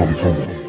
我们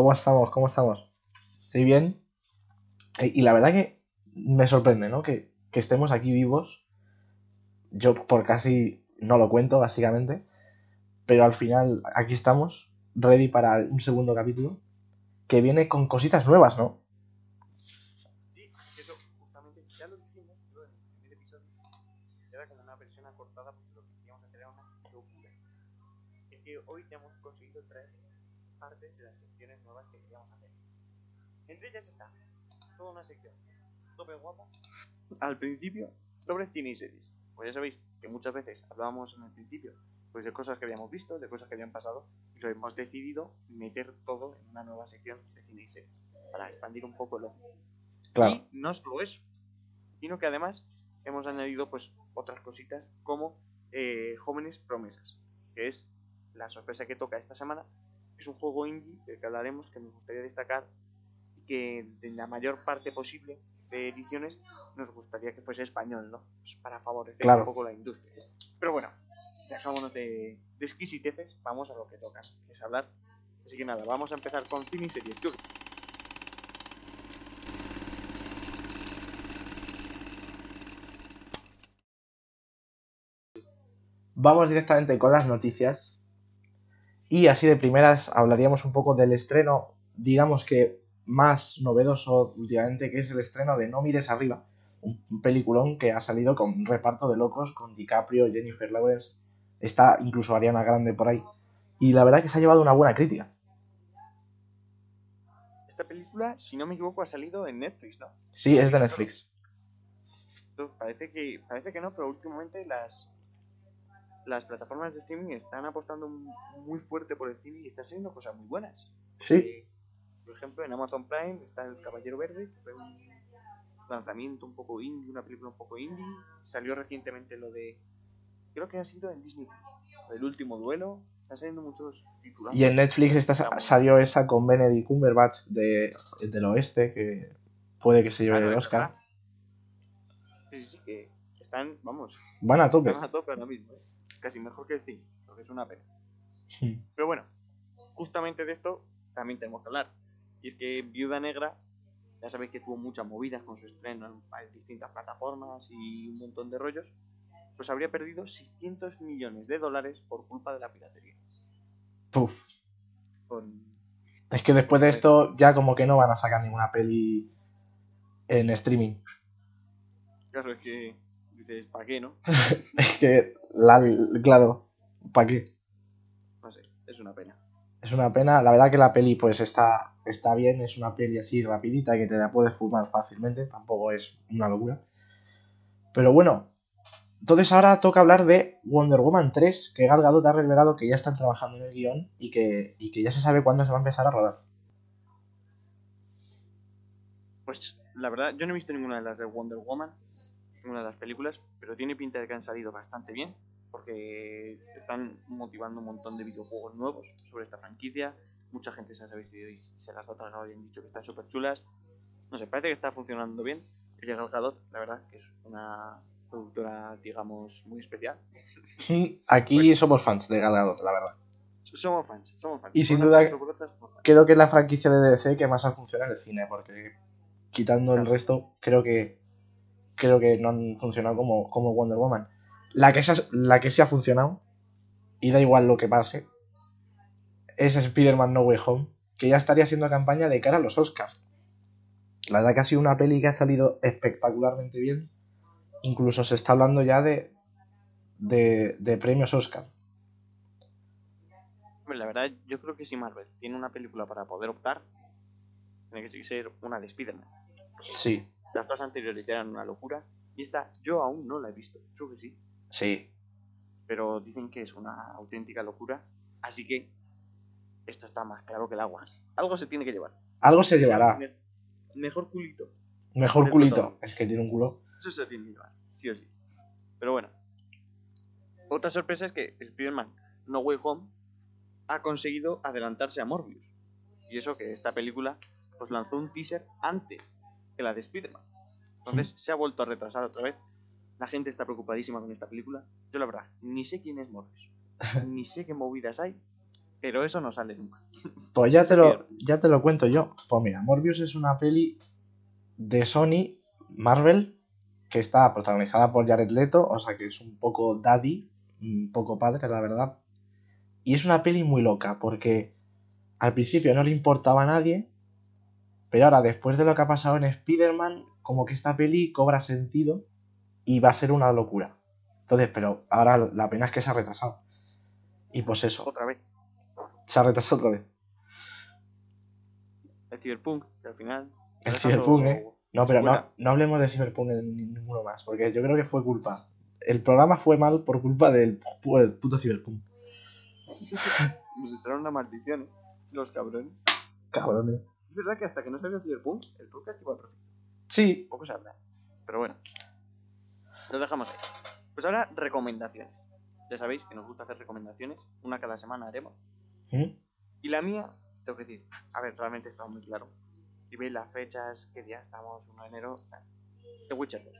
¿Cómo estamos? ¿Cómo estamos? Estoy bien. Eh, Y la verdad que me sorprende, ¿no? Que, que estemos aquí vivos. Yo por casi no lo cuento, básicamente. Pero al final aquí estamos, ready para un segundo capítulo. Que viene con cositas nuevas, ¿no? Sí, que eso justamente ya lo dijimos creo, en el primer episodio. Era como una versión acortada porque lo que queríamos hacer era una locura. Es que hoy ya hemos conseguido traer parte de las secciones nuevas que queríamos hacer. Entre ellas está toda una sección tope guapa. Al principio, sobre cine y series. Pues ya sabéis que muchas veces hablábamos en el principio pues de cosas que habíamos visto, de cosas que habían pasado, y lo hemos decidido meter todo en una nueva sección de cine y series para expandir un poco el ocio. Claro. Y no solo eso, sino que además hemos añadido pues otras cositas como eh, Jóvenes Promesas, que es la sorpresa que toca esta semana. Es un juego indie del que hablaremos que nos gustaría destacar que en la mayor parte posible de ediciones nos gustaría que fuese español, ¿no? Pues para favorecer Claro. un poco la industria. Pero bueno, dejámonos de, de exquisiteces, vamos a lo que toca, que es hablar. Así que nada, vamos a empezar con cine y series. Vamos directamente con las noticias. Y así de primeras hablaríamos un poco del estreno, digamos que más novedoso últimamente, que es el estreno de No mires arriba, un peliculón que ha salido con un reparto de locos, con DiCaprio, Jennifer Lawrence, está incluso Ariana Grande por ahí. Y la verdad que se ha llevado una buena crítica. Esta película, si no me equivoco, ha salido en Netflix, ¿no? Sí, es de Netflix. Parece que, parece que no, pero últimamente las, las plataformas de streaming están apostando muy fuerte por el cine y están saliendo cosas muy buenas. Sí, Eh, por ejemplo, en Amazon Prime está El Caballero Verde, que fue un lanzamiento un poco indie, una película un poco indie. Salió recientemente lo de. Creo que ha sido en Disney Plus. El último duelo. Están saliendo muchos títulos. y en Netflix esta, salió esa con Benedict Cumberbatch de, del oeste, que puede que se lleve el Oscar. Sí, sí, sí, que están, vamos, Van a tope. están a tope ahora mismo. ¿eh? Casi mejor que el cine, lo que es una pena. Hmm. Pero bueno, justamente de esto también tenemos que hablar. Y es que Viuda Negra, ya sabéis que tuvo muchas movidas con su estreno en distintas plataformas y un montón de rollos, pues habría perdido 600 millones de dólares por culpa de la piratería. Puf. Con... Es que después de esto ya como que no van a sacar ninguna peli en streaming. Claro, es que dices, ¿para qué, no? Es que, la, claro, ¿para qué? No sé, es una pena. Es una pena. La verdad que la peli pues está, está bien, es una peli así rapidita que te la puedes fumar fácilmente, tampoco es una locura. Pero bueno, entonces ahora toca hablar de Wonder Woman 3, que Gal Gadot ha revelado que ya están trabajando en el guion y que, y que ya se sabe cuándo se va a empezar a rodar. Pues la verdad, yo no he visto ninguna de las de Wonder Woman, ninguna de las películas, pero tiene pinta de que han salido bastante bien, porque están motivando un montón de videojuegos nuevos sobre esta franquicia. Mucha gente se ha sabido y se las ha tragado y han dicho que están súper chulas. No sé, parece que está funcionando bien. Gal Gadot, la verdad, que es una productora, digamos, muy especial. Aquí Pues- somos fans de Gal Gadot, la verdad. Somos fans, somos fans. Y sin duda fans. Creo que es la franquicia de DC que más ha funcionado en el cine, porque quitando el resto, creo que creo que no han funcionado como, como Wonder Woman. La que, se ha, la que sí ha funcionado, y da igual lo que pase, es Spider-Man No Way Home, que ya estaría haciendo campaña de cara a los Oscars. La verdad que ha sido una peli que ha salido espectacularmente bien. Incluso se está hablando ya de, de, de premios Oscar. La verdad, yo creo que si Marvel tiene una película para poder optar, tiene que ser una de Spider-Man. Sí, Las dos anteriores ya eran una locura. Y esta yo aún no la he visto. Creo que sí. Sí. Pero dicen que es una auténtica locura. Así que esto está más claro que el agua. Algo se tiene que llevar. Algo se O sea, llevará. me- mejor culito. Mejor culito. Es que tiene un culo. Eso se tiene que llevar. Sí o sí. Pero bueno. Otra sorpresa es que Spider-Man No Way Home ha conseguido adelantarse a Morbius. Y eso que esta película pues lanzó un teaser antes que la de Spider-Man. Entonces se ha vuelto a retrasar otra vez. La gente está preocupadísima con esta película. Yo la verdad, ni sé quién es Morbius. ni sé qué movidas hay. Pero eso no sale nunca. Pues ya te, lo, ya te lo cuento yo. Pues mira, Morbius es una peli de Sony, Marvel, que está protagonizada por Jared Leto, o sea que es un poco daddy, un poco padre, la verdad. Y es una peli muy loca, porque al principio no le importaba a nadie, pero ahora después de lo que ha pasado en Spider-Man, como que esta peli cobra sentido y va a ser una locura. Entonces, pero ahora la pena es que se ha retrasado. Y pues eso, Otra vez. se ha retrasado otra vez. El Cyberpunk, que al final. El Cyberpunk, ¿eh? No, pero no, no hablemos de Cyberpunk en ninguno más, porque yo creo que fue culpa. El programa fue mal por culpa del pu- el puto Cyberpunk. Nos echaron una maldición, ¿eh? Los cabrones. Cabrones. Es verdad que hasta que no salió Cyberpunk, el podcast iba perfecto. Sí, Poco se habla. Pero bueno. Lo dejamos ahí. Pues ahora, recomendaciones. Ya sabéis que nos gusta hacer recomendaciones. Una cada semana haremos. ¿Mm? Y la mía, tengo que decir, a ver, realmente está muy claro. Si veis las fechas, qué día estamos, 1 de enero. The Witcher 2.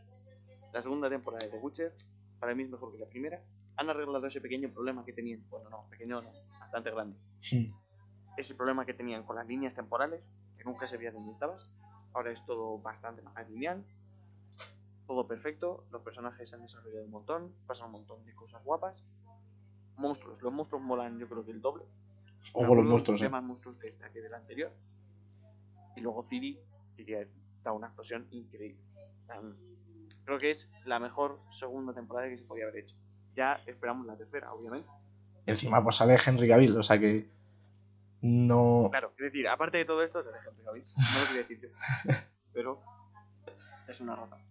La segunda temporada de The Witcher, para mí es mejor que la primera. Han arreglado ese pequeño problema que tenían. Bueno, no, pequeño no, bastante grande. Ese problema que tenían con las líneas temporales, que nunca sabías dónde estabas. Ahora es todo bastante más lineal, todo perfecto, los personajes se han desarrollado un montón, pasan un montón de cosas guapas. Monstruos, los monstruos molan yo creo que el doble. Ojo los monstruos, eh. más monstruos de esta que del anterior. Y luego Ciri, que da una explosión increíble. Creo que es la mejor segunda temporada que se podía haber hecho. Ya esperamos la tercera, obviamente. Encima pues sale Henry Cavill, o sea que no... Claro, es decir, aparte de todo esto, deja Henry Cavill. No lo quería decir yo. Pero es una razón.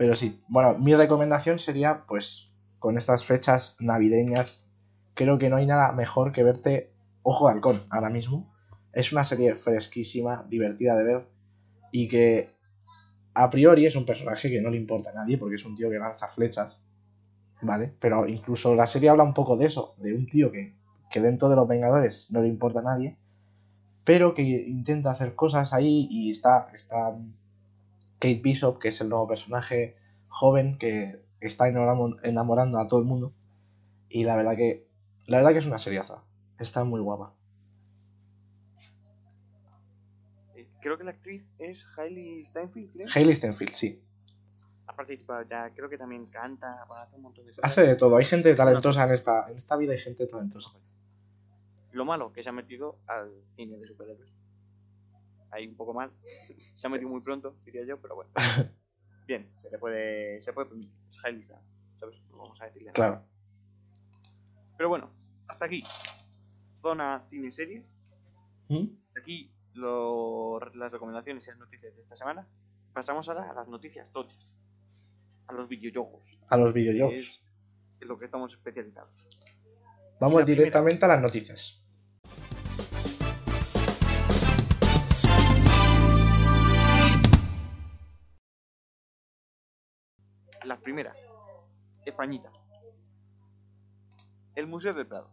Pero sí, bueno, mi recomendación sería pues con estas fechas navideñas, creo que no hay nada mejor que verte Ojo de Halcón ahora mismo. Es una serie fresquísima, divertida de ver y que a priori es un personaje que no le importa a nadie porque es un tío que lanza flechas, ¿vale? Pero incluso la serie habla un poco de eso, de un tío que, que dentro de los Vengadores no le importa a nadie, pero que intenta hacer cosas ahí y está, está Kate Bishop, que es el nuevo personaje joven que está enamorando, a todo el mundo. Y la verdad que la verdad que es una seriaza. Está muy guapa. Eh, Creo que la actriz es Hailey Steinfeld, creo. Hailey Stenfield, sí. Ha participado ya, creo que también canta, bueno, hace un montón de cosas. Hace de todo. Hay gente talentosa en esta, en esta vida, hay gente talentosa. Lo malo, que se ha metido al cine de superhéroes. Ahí un poco mal. se ha metido muy pronto, diría yo, pero bueno. Bien, se le puede, se puede permitir. Es ¿sabes? No vamos a decirle nada. Claro. Pero bueno, hasta aquí. Zona cine-serie. ¿Mm? Aquí lo- las recomendaciones y las noticias de esta semana. Pasamos ahora a las noticias tochas. A los videojuegos. A los videojuegos. Es en lo que estamos especializados. Vamos primera. directamente a las noticias. La primera. Españita. El Museo del Prado.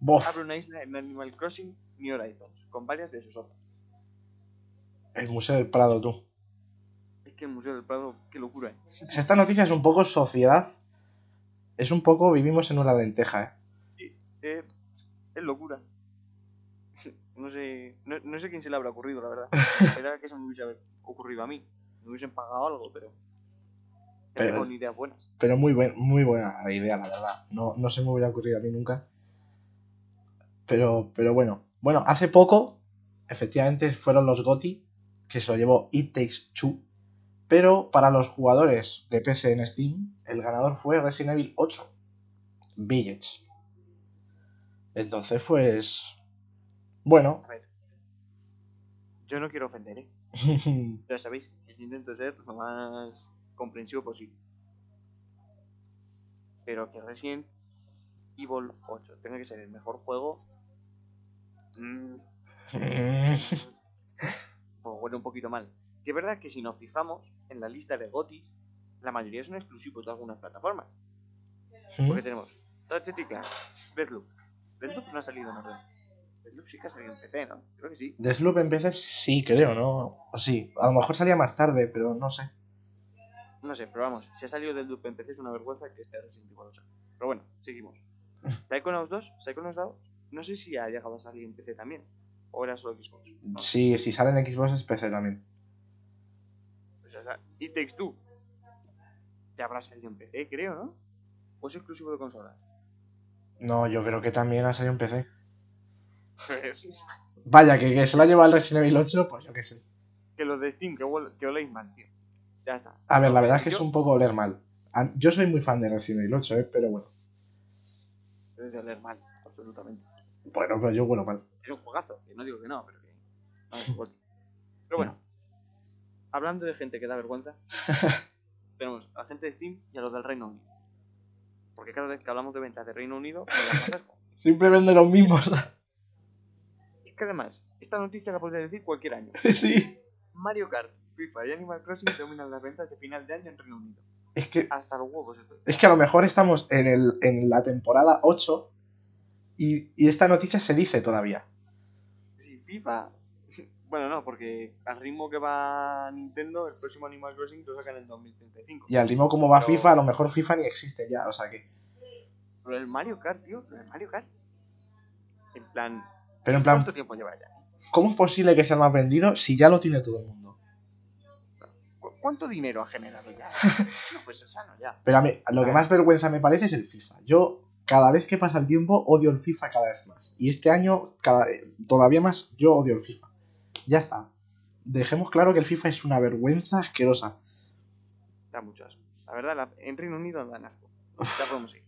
Bof, Abre una isla en Animal Crossing New Horizons, con varias de sus obras. el Museo del Prado, tú. Es que el Museo del Prado, qué locura, ¿eh? Esta noticia es un poco sociedad. Es un poco vivimos en una lenteja, ¿eh? Eh, es locura. No sé, no, no sé quién se le habrá ocurrido, la verdad. Era que se me hubiese ocurrido a mí. Me hubiesen pagado algo, pero. Pero- con ideas buenas. Pero muy, buen, muy buena la idea, la verdad. No, no se me hubiera ocurrido a mí nunca. Pero, pero bueno. Bueno, hace poco, efectivamente, fueron los GOTI que se lo llevó It Takes Two. Pero para los jugadores de PC en Steam, el ganador fue Resident Evil 8 Village. Entonces, pues. Bueno. A ver. Yo no quiero ofender, ¿eh? Ya sabéis que yo intento ser lo más comprensivo posible. Pero que Resident Evil 8 tenga que ser el mejor juego. mm, pues huele un poquito mal. Que es verdad que si nos fijamos en la lista de GOTIS, la mayoría son exclusivos de algunas plataformas. Porque tenemos Ratchet y Clank, Deathloop. Deathloop no ha salido en orden. Deathloop sí que ha salido en PC, ¿no? Creo que sí. Deathloop en PC sí, creo, ¿no? O Sí, a lo mejor salía más tarde, pero no sé. No sé, pero vamos, si ha salido Deathloop en PC es una vergüenza que esté Resident Evil 8. Pero bueno, seguimos. Psychonauts 2, Psychonauts 2, no sé si ha llegado a salir en PC también. O era solo Xbox. No, Sí, si sale en Xbox es PC también. pues ya. It Takes Two. Ya habrá salido en PC, creo, ¿no? O es exclusivo de consola. No, yo creo que también ha salido en PC. Vaya, que, que se lo ha llevado el Resident Evil 8, pues yo qué sé. que los de Steam, que, que oléis mal, tío. Ya está. A ver, la verdad es que Yo- es un poco oler mal. Yo soy muy fan de Resident Evil 8, ¿eh? pero bueno. Es de oler mal, absolutamente. Bueno, pero yo huelo mal. Es un juegazo, que no digo que no, pero que no es goti. Pero bueno, hablando de gente que da vergüenza, tenemos a la gente de Steam y a los del Reino Unido. Porque cada vez que hablamos de ventas de Reino Unido. Siempre venden los mismos. Es que además, esta noticia la podría decir cualquier año. sí. Mario Kart, FIFA y Animal Crossing dominan las ventas de final de año en Reino Unido. Es que, Hasta los huevos estoy. es que a lo mejor estamos en, el, en la temporada 8 y, y esta noticia se dice todavía. Sí, FIFA. Bueno, no, porque al ritmo que va Nintendo, el próximo Animal Crossing lo sacan en 2035. Y al ritmo como va Pero- FIFA, a lo mejor FIFA ni existe ya. O sea que. Pero el Mario Kart, tío, el Mario Kart. En plan, Pero en plan, ¿cuánto tiempo lleva ya? ¿cómo es posible que sea más vendido si ya lo tiene todo el mundo? ¿Cu- ¿Cuánto dinero ha generado ya? no, pues es sano ya. Pero a mí, lo que más vergüenza me parece es el FIFA. Yo, cada vez que pasa el tiempo, odio el FIFA cada vez más. Y este año, cada, todavía más, yo odio el FIFA. Ya está. Dejemos claro que el FIFA es una vergüenza asquerosa. Da mucho asco. La verdad, la- en Reino Unido dan asco. Ya podemos ir.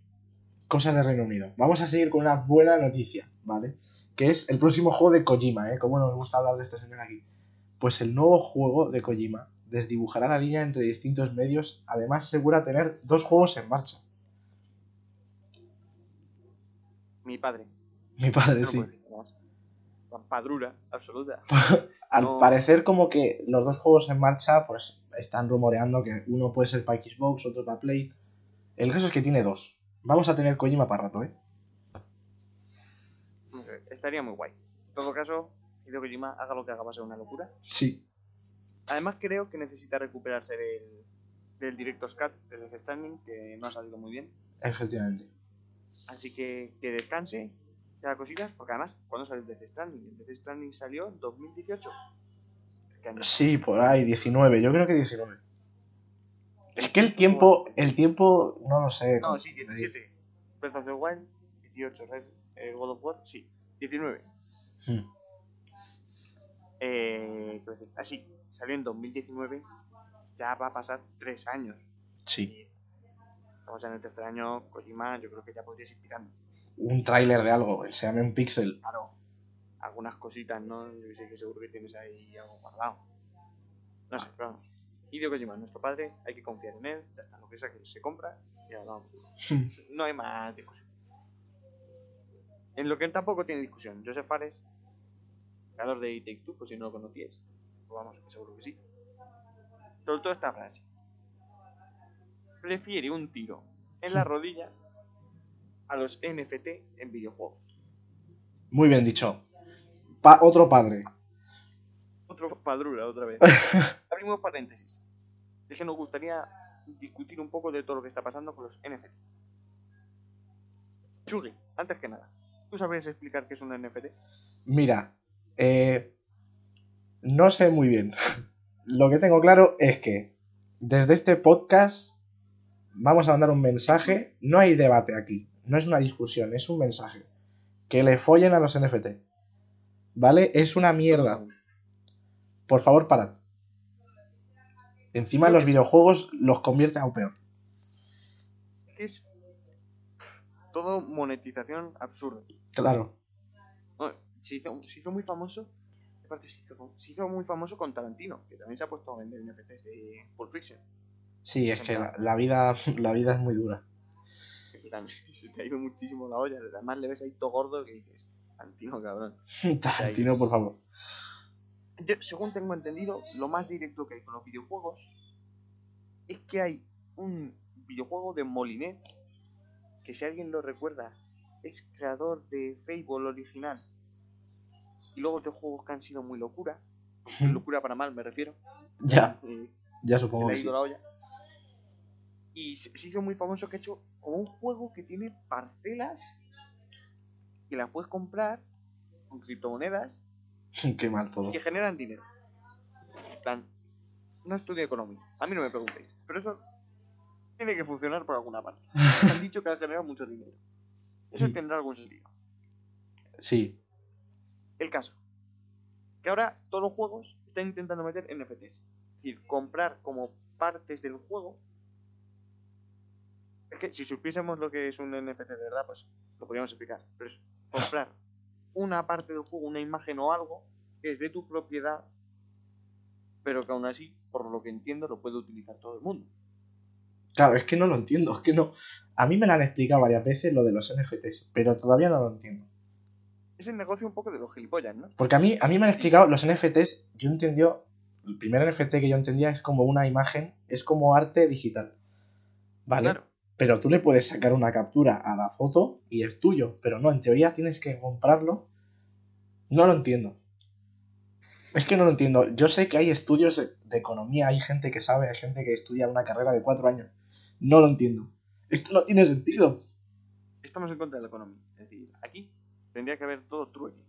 Cosas de Reino Unido. Vamos a seguir con una buena noticia, ¿vale? Que es el próximo juego de Kojima, ¿eh? Como nos gusta hablar de este señor aquí. Pues el nuevo juego de Kojima desdibujará la línea entre distintos medios, además asegura tener dos juegos en marcha. Mi padre. Mi padre, No sí. padrura absoluta. Al No. parecer como que los dos juegos en marcha pues están rumoreando que uno puede ser para Xbox, otro para Play. El caso es que tiene dos. Vamos a tener Kojima para rato, ¿eh? Estaría muy guay. En todo caso, Hideo Kojima haga lo que haga va a ser una locura. Sí. Además creo que necesita recuperarse del, del Director's Cut de Death Stranding, que no ha salido muy bien. Efectivamente. Así que que descanse, que haga cositas, porque además, ¿cuándo salió Death Stranding? El Death Stranding salió en 2018. ¿Qué año? Sí, por ahí, 19. Yo creo que 19. Es que el tiempo, el tiempo, no lo sé. No, sí, 17. Breath of the Wild, 18. Red, eh, God of War, sí, 19. Hmm. Eh, decir, así, salió en 2019, ya va a pasar 3 años. Sí. Y estamos en el tercer año, Kojima, yo creo que ya podrías ir tirando. Un tráiler de algo, se llame un pixel. Claro, algunas cositas, ¿no? Yo sé que seguro que tienes ahí algo guardado. No sé, pero vamos. Hideo Kojima, nuestro padre, hay que confiar en él, ya está, lo que sea que se compra, y ahora vamos. No hay más discusión. En lo que él tampoco tiene discusión, Joseph Fares, creador de It Takes Two, por si no lo conocíais, pues vamos, que seguro que sí, soltó esta frase. Prefiere un tiro en la rodilla a los NFT en videojuegos. Muy bien dicho. Pa- otro padre. Otro padrura, otra vez. Abrimos paréntesis. Es que nos gustaría discutir un poco de todo lo que está pasando con los NFT. Chugi, antes que nada, ¿tú sabrías explicar qué es un NFT? Mira, eh, no sé muy bien. Lo que tengo claro es que desde este podcast vamos a mandar un mensaje. No hay debate aquí, no es una discusión, es un mensaje. Que le follen a los NFT. ¿Vale? Es una mierda. Por favor, parad. Encima los videojuegos los convierte aún peor. Es todo monetización absurda. Claro. Se, hizo, se hizo muy famoso. aparte Se hizo, se hizo muy famoso con Tarantino, que también se ha puesto a vender NFTs de Pulp Fiction. Sí, es que la, la vida, la vida es muy dura. se te ha ido muchísimo la olla. Además le ves ahí todo gordo que dices, Tarantino, cabrón. Tarantino, por favor. Yo, según tengo entendido, lo más directo que hay con los videojuegos es que hay un videojuego de Molinet que si alguien lo recuerda es creador de Fable original y luego de juegos que han sido muy locura, locura para mal me refiero, Ya, eh, ya que supongo le ha que sí. la olla. Y se se hizo muy famoso que ha hecho como un juego que tiene parcelas que las puedes comprar con criptomonedas Qué mal todo. que generan dinero. Plan, no estudio economía, a mí no me preguntéis, pero eso tiene que funcionar por alguna parte. Han dicho que ha generado mucho dinero. Eso Mm. tendrá algún sentido. Sí, El caso, que ahora todos los juegos están intentando meter NFTs. Es decir, comprar como partes del juego. Es que si supiésemos lo que es un NFT de verdad, pues lo podríamos explicar. Pero es comprar una parte del juego, una imagen o algo que es de tu propiedad, pero que aún así, por lo que entiendo, lo puede utilizar todo el mundo. claro, es que no lo entiendo. Es que no. A mí me lo han explicado varias veces lo de los NFTs, pero todavía no lo entiendo. Es el negocio un poco de los gilipollas, ¿no? Porque a mí, a mí me han explicado los NFTs, yo entendió, el primer NFT que yo entendía es como una imagen, es como arte digital. ¿Vale? Claro. Pero tú le puedes sacar una captura a la foto y es tuyo, pero no, en teoría tienes que comprarlo. No lo entiendo. Es que no lo entiendo. Yo sé que hay estudios de de economía, hay gente que sabe, hay gente que estudia una carrera de cuatro años. No lo entiendo. Esto no tiene sentido. Estamos en contra de la economía. Es decir, aquí tendría que haber todo trueque.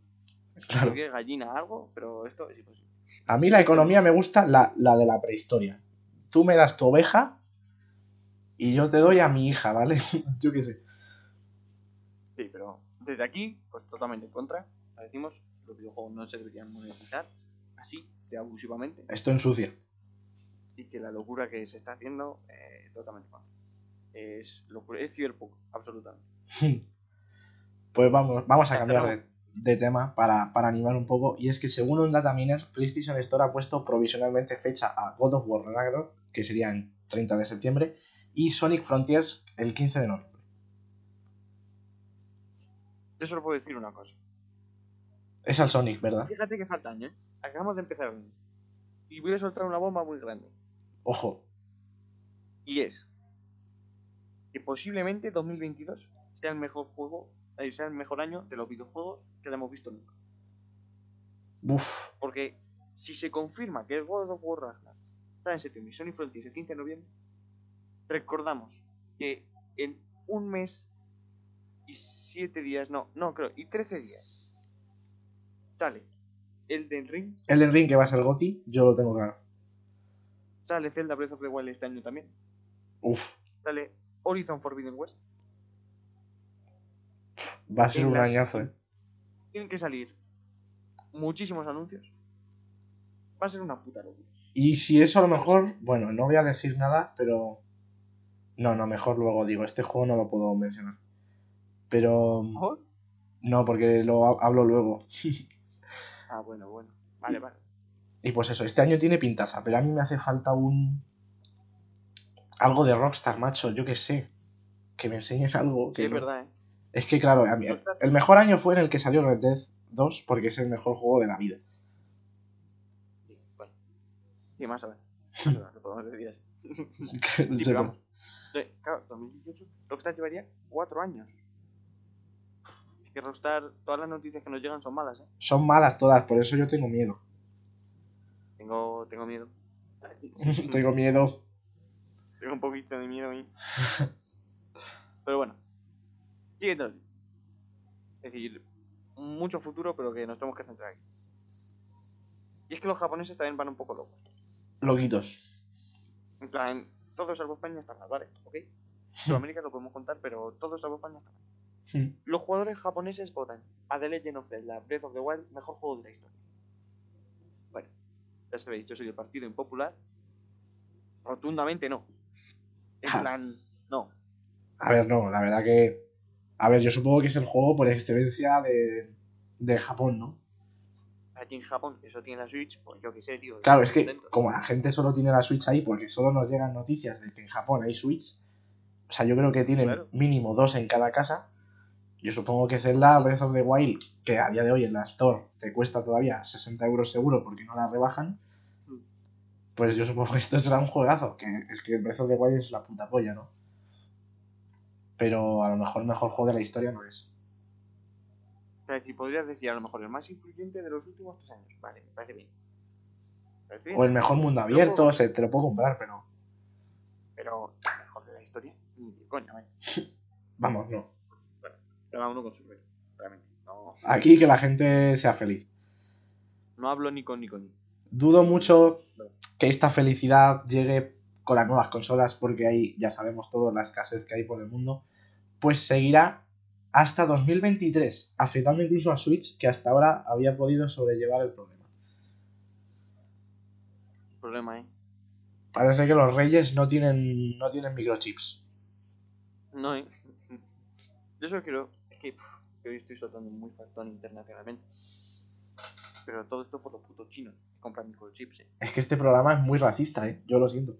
Claro. Gallina algo, pero esto es imposible. A mí la economía me gusta la, la de la prehistoria. Tú me das tu oveja y yo te doy a mi hija, ¿vale? yo qué sé. Sí, pero desde aquí, pues totalmente en contra. Decimos, los videojuegos no se deberían monetizar así, de abusivamente, Esto ensucia. y que la locura que se está haciendo, eh, totalmente en contra. Es locura, es cyberpunk, absolutamente. Pues vamos, vamos a cambiar de, tema para, para animar un poco. Y es que según un dataminer, PlayStation Store ha puesto provisionalmente fecha a God of War Ragnarok, que sería en 30 de septiembre, y Sonic Frontiers el 15 de noviembre. Yo solo puedo decir una cosa. Es al Sonic, ¿verdad? Fíjate que falta año, ¿eh? Acabamos de empezar el. Y voy a soltar una bomba muy grande. Ojo, Y es que posiblemente 2022 sea el mejor juego, eh, sea el mejor año de los videojuegos que hemos visto nunca. uff, Porque si se confirma que el God of War Ragnarok está en septiembre y Sonic Frontiers el 15 de noviembre, recordamos que en un mes y 7 días, no, no creo, y 13 días, sale Elden Ring, Elden Ring que va a ser Goti, yo lo tengo claro. sale Zelda Breath of the Wild este año también, Uff, sale Horizon Forbidden West, va a ser un añazo, eh. tienen que salir muchísimos anuncios, va a ser una puta locura. Y si eso a lo mejor, bueno, no voy a decir nada, pero... No, no, mejor luego digo, este juego no lo puedo mencionar. Pero... ¿Ojo? No, porque lo ha- hablo luego. Ah, bueno, bueno, vale, vale. Y pues eso, este año tiene pintaza, pero a mí me hace falta un... Algo de Rockstar, macho, yo qué sé. Que me enseñen algo. Sí, que es no- verdad, ¿eh? Es que claro, a mí- el mejor año fue en el que salió Red Dead 2 porque es el mejor juego de la vida. Sí, bueno. Y más a ver. Más ver, lo podemos decir así. Eh, Claro, 2018, Rockstar llevaría cuatro años. Es que Rockstar, todas las noticias que nos llegan son malas, ¿eh? Son malas todas, por eso yo tengo miedo. Tengo, tengo miedo. tengo miedo. Tengo un poquito de miedo a mí. Pero bueno. Es decir, mucho futuro, pero que nos tenemos que centrar aquí. Y es que los japoneses también van un poco locos. Loquitos. En plan, todo salvo España está mal, ¿vale? ¿Ok? Sudamérica lo podemos contar, pero todo salvo España está mal. Los jugadores japoneses votan a The Legend of Zelda Breath of the Wild mejor juego de la historia. Bueno, ya sabéis, yo soy del partido impopular. Rotundamente no. En plan, no. A ver, no, la verdad que. A ver, yo supongo que es el juego por excelencia de, de Japón, ¿no? Aquí en Japón, eso tiene la Switch, pues yo qué sé, tío. Claro, es que contento. como la gente solo tiene la Switch ahí porque solo nos llegan noticias de que en Japón hay Switch, o sea, yo creo que tienen Claro. mínimo dos en cada casa. Yo supongo que Zelda Breath of the Wild, que a día de hoy en la Store te cuesta todavía 60 euros seguro porque no la rebajan, Mm. pues yo supongo que esto será un juegazo, que es que Breath of the Wild es la puta polla, ¿no? Pero a lo mejor el mejor juego de la historia no es. O sea, si podrías decir a lo mejor el más influyente de los últimos tres años. Vale, me parece bien. O el mejor mundo abierto, se, te lo puedo comprar, pero Pero el mejor de la historia, ni coña, vaya. vamos, no. Cada uno con su rollo, realmente. No, Aquí que la gente sea feliz. no hablo ni con ni con ni. Dudo mucho que esta felicidad llegue con las nuevas consolas, porque ahí ya sabemos todo la escasez que hay por el mundo. Pues seguirá hasta 2023, afectando incluso a Switch, que hasta ahora había podido sobrellevar el problema. Problema, ¿eh? Parece que los reyes no tienen, no tienen microchips. No, ¿eh? Yo solo quiero... Es que, pff, que hoy estoy soltando muy factón internacionalmente. Pero todo esto por los putos chinos que compran microchips, ¿eh? Es que este programa es muy racista, ¿eh? Yo lo siento.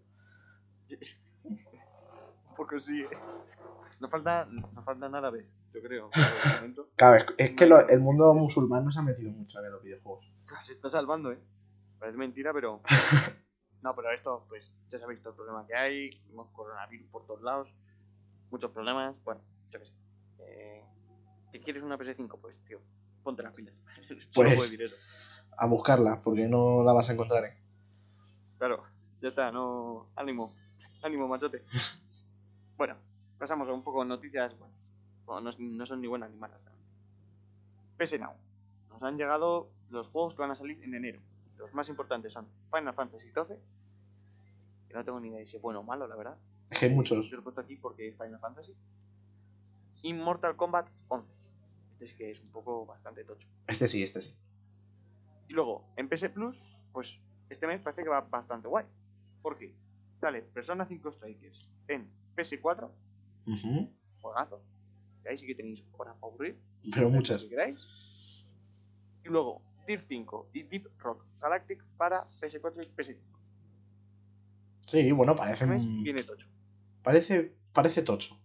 Porque sí, ¿eh? No falta, no faltan árabes, yo creo. Claro, es, es que lo- el mundo musulmán no se ha metido mucho en los videojuegos. Se está salvando, ¿eh? Parece mentira, pero... No, pero esto, pues, ya sabéis todo el problema que hay. Coronavirus por todos lados. Muchos problemas. Bueno, yo qué sé. Eh, ¿Que quieres una PS5? Pues, tío, ponte las pilas. Solo Pues- puedo decir eso. A buscarla, porque no la vas a encontrar, ¿eh? Claro, ya está, no... Ánimo. Ánimo, machote. Bueno, pasamos a un poco de noticias buenas. Bueno, no, no son ni buenas ni malas. realmente. PS Now. Nos han llegado los juegos que van a salir en enero. Los más importantes son Final Fantasy XII. Que no tengo ni idea de si es bueno o malo, la verdad. Es que hay muchos. Yo lo he puesto aquí porque es Final Fantasy. Y Mortal Kombat 11. Este es que es un poco bastante tocho. Este sí, este sí. Y luego, en PS Plus, pues este mes parece que va bastante guay. ¿Por qué? Sale Persona 5 Strikers en PS4, Juegazo. Y ahí sí que tenéis horas para aburrir. Pero muchas. Que queráis. Y luego, Tier 5 y Deep Rock Galactic para PS4 y PS5. Sí, bueno, parece, Este mes viene tocho. parece, parece tocho.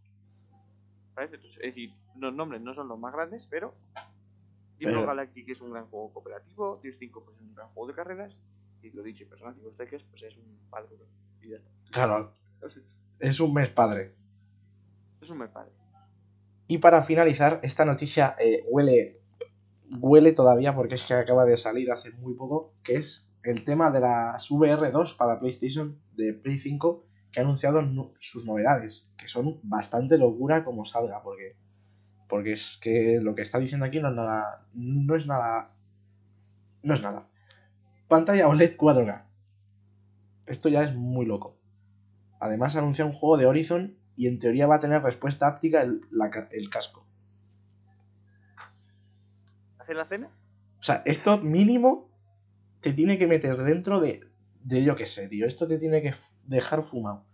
Parece tocho. Es decir, los nombres no son los más grandes, pero Deep Pero- Rock Galactic es un gran juego cooperativo, Tier 5 pues es un gran juego de carreras, y lo dicho, Persona 5 Strikers pues es un padre. Y ya está. Claro, es un mes padre. Es un mes padre. Y para finalizar, esta noticia eh, huele, huele todavía porque es que acaba de salir hace muy poco, que es el tema de las VR2 para PlayStation de Play 5 que ha anunciado nu- sus novedades, que son bastante locura como salga, porque, porque es que lo que está diciendo aquí no es nada, no es nada, no es nada. Pantalla OLED 4K. Esto ya es muy loco. Además anuncia un juego de Horizon y en teoría va a tener respuesta áptica el, la el casco. ¿Hace la cena? O sea, esto mínimo te tiene que meter dentro de, de yo qué sé, tío. Esto te tiene que dejar fumado.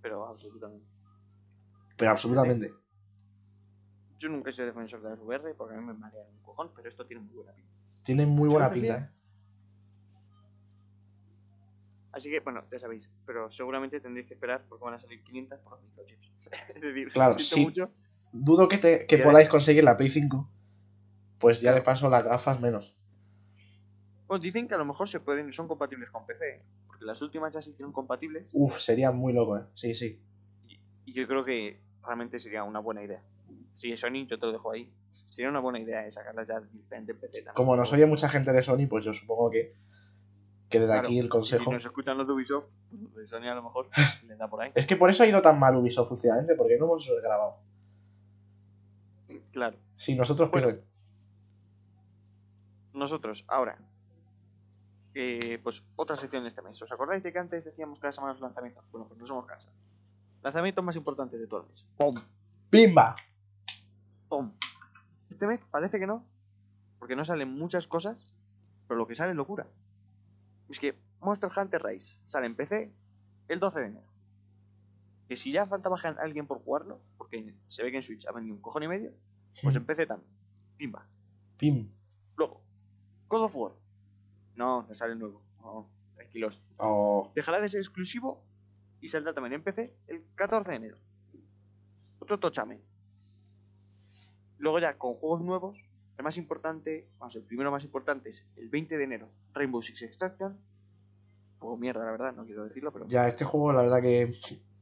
Pero absolutamente. Pero absolutamente. Yo nunca he sido defensor de las VR porque a mí me marean un cojón, pero esto tiene muy buena pinta. Tiene muy ¿Se buena pinta? ¿eh? Así que, bueno, ya sabéis, pero seguramente tendréis que esperar porque van a salir 500 por los microchips. es decir, Claro, sí. mucho. Dudo que, te, que podáis conseguir la Play 5. Pues ya de paso las gafas menos. Pues dicen que a lo mejor se pueden, son compatibles con PC, ¿eh? porque las últimas ya se hicieron compatibles Uf, sería muy loco, ¿eh? Sí, sí. y, y yo creo que realmente sería una buena idea. Si es Sony, yo te lo dejo ahí. Sería una buena idea eh, sacarlas ya directamente en PC también. Como nos oye mucha gente de Sony, pues yo supongo que, que desde Claro, aquí el Si consejo. nos escuchan los de Ubisoft, pues de Sony a lo mejor les da por ahí. Es que por eso ha ido tan mal Ubisoft últimamente, porque no hemos grabado. Claro. Sí, nosotros Bueno. pierden. Nosotros, ahora, eh, pues otra sección de este mes. ¿Os acordáis de que antes decíamos cada semana los lanzamientos? Bueno, pues no somos casa. Lanzamiento más importante de todo el mes. ¡Pum! ¡Pimba! ¡Pum! Este mes parece que no, porque no salen muchas cosas, pero lo que sale es locura. Es que Monster Hunter Rise sale en PC el 12 de enero. Que si ya faltaba alguien por jugarlo, porque se ve que en Switch ha vendido un cojón y medio, pues en PC también. Pimba. Pim. Luego, God of War. No, no sale nuevo. No, tranquilos. Oh, Dejará de ser exclusivo y saldrá también en PC el 14 de enero. Otro tochame. Luego ya con juegos nuevos, el más importante, vamos, el primero más importante es el 20 de enero, Rainbow Six Extraction. Un poco mierda, la verdad, no quiero decirlo, pero... ya, este juego la verdad que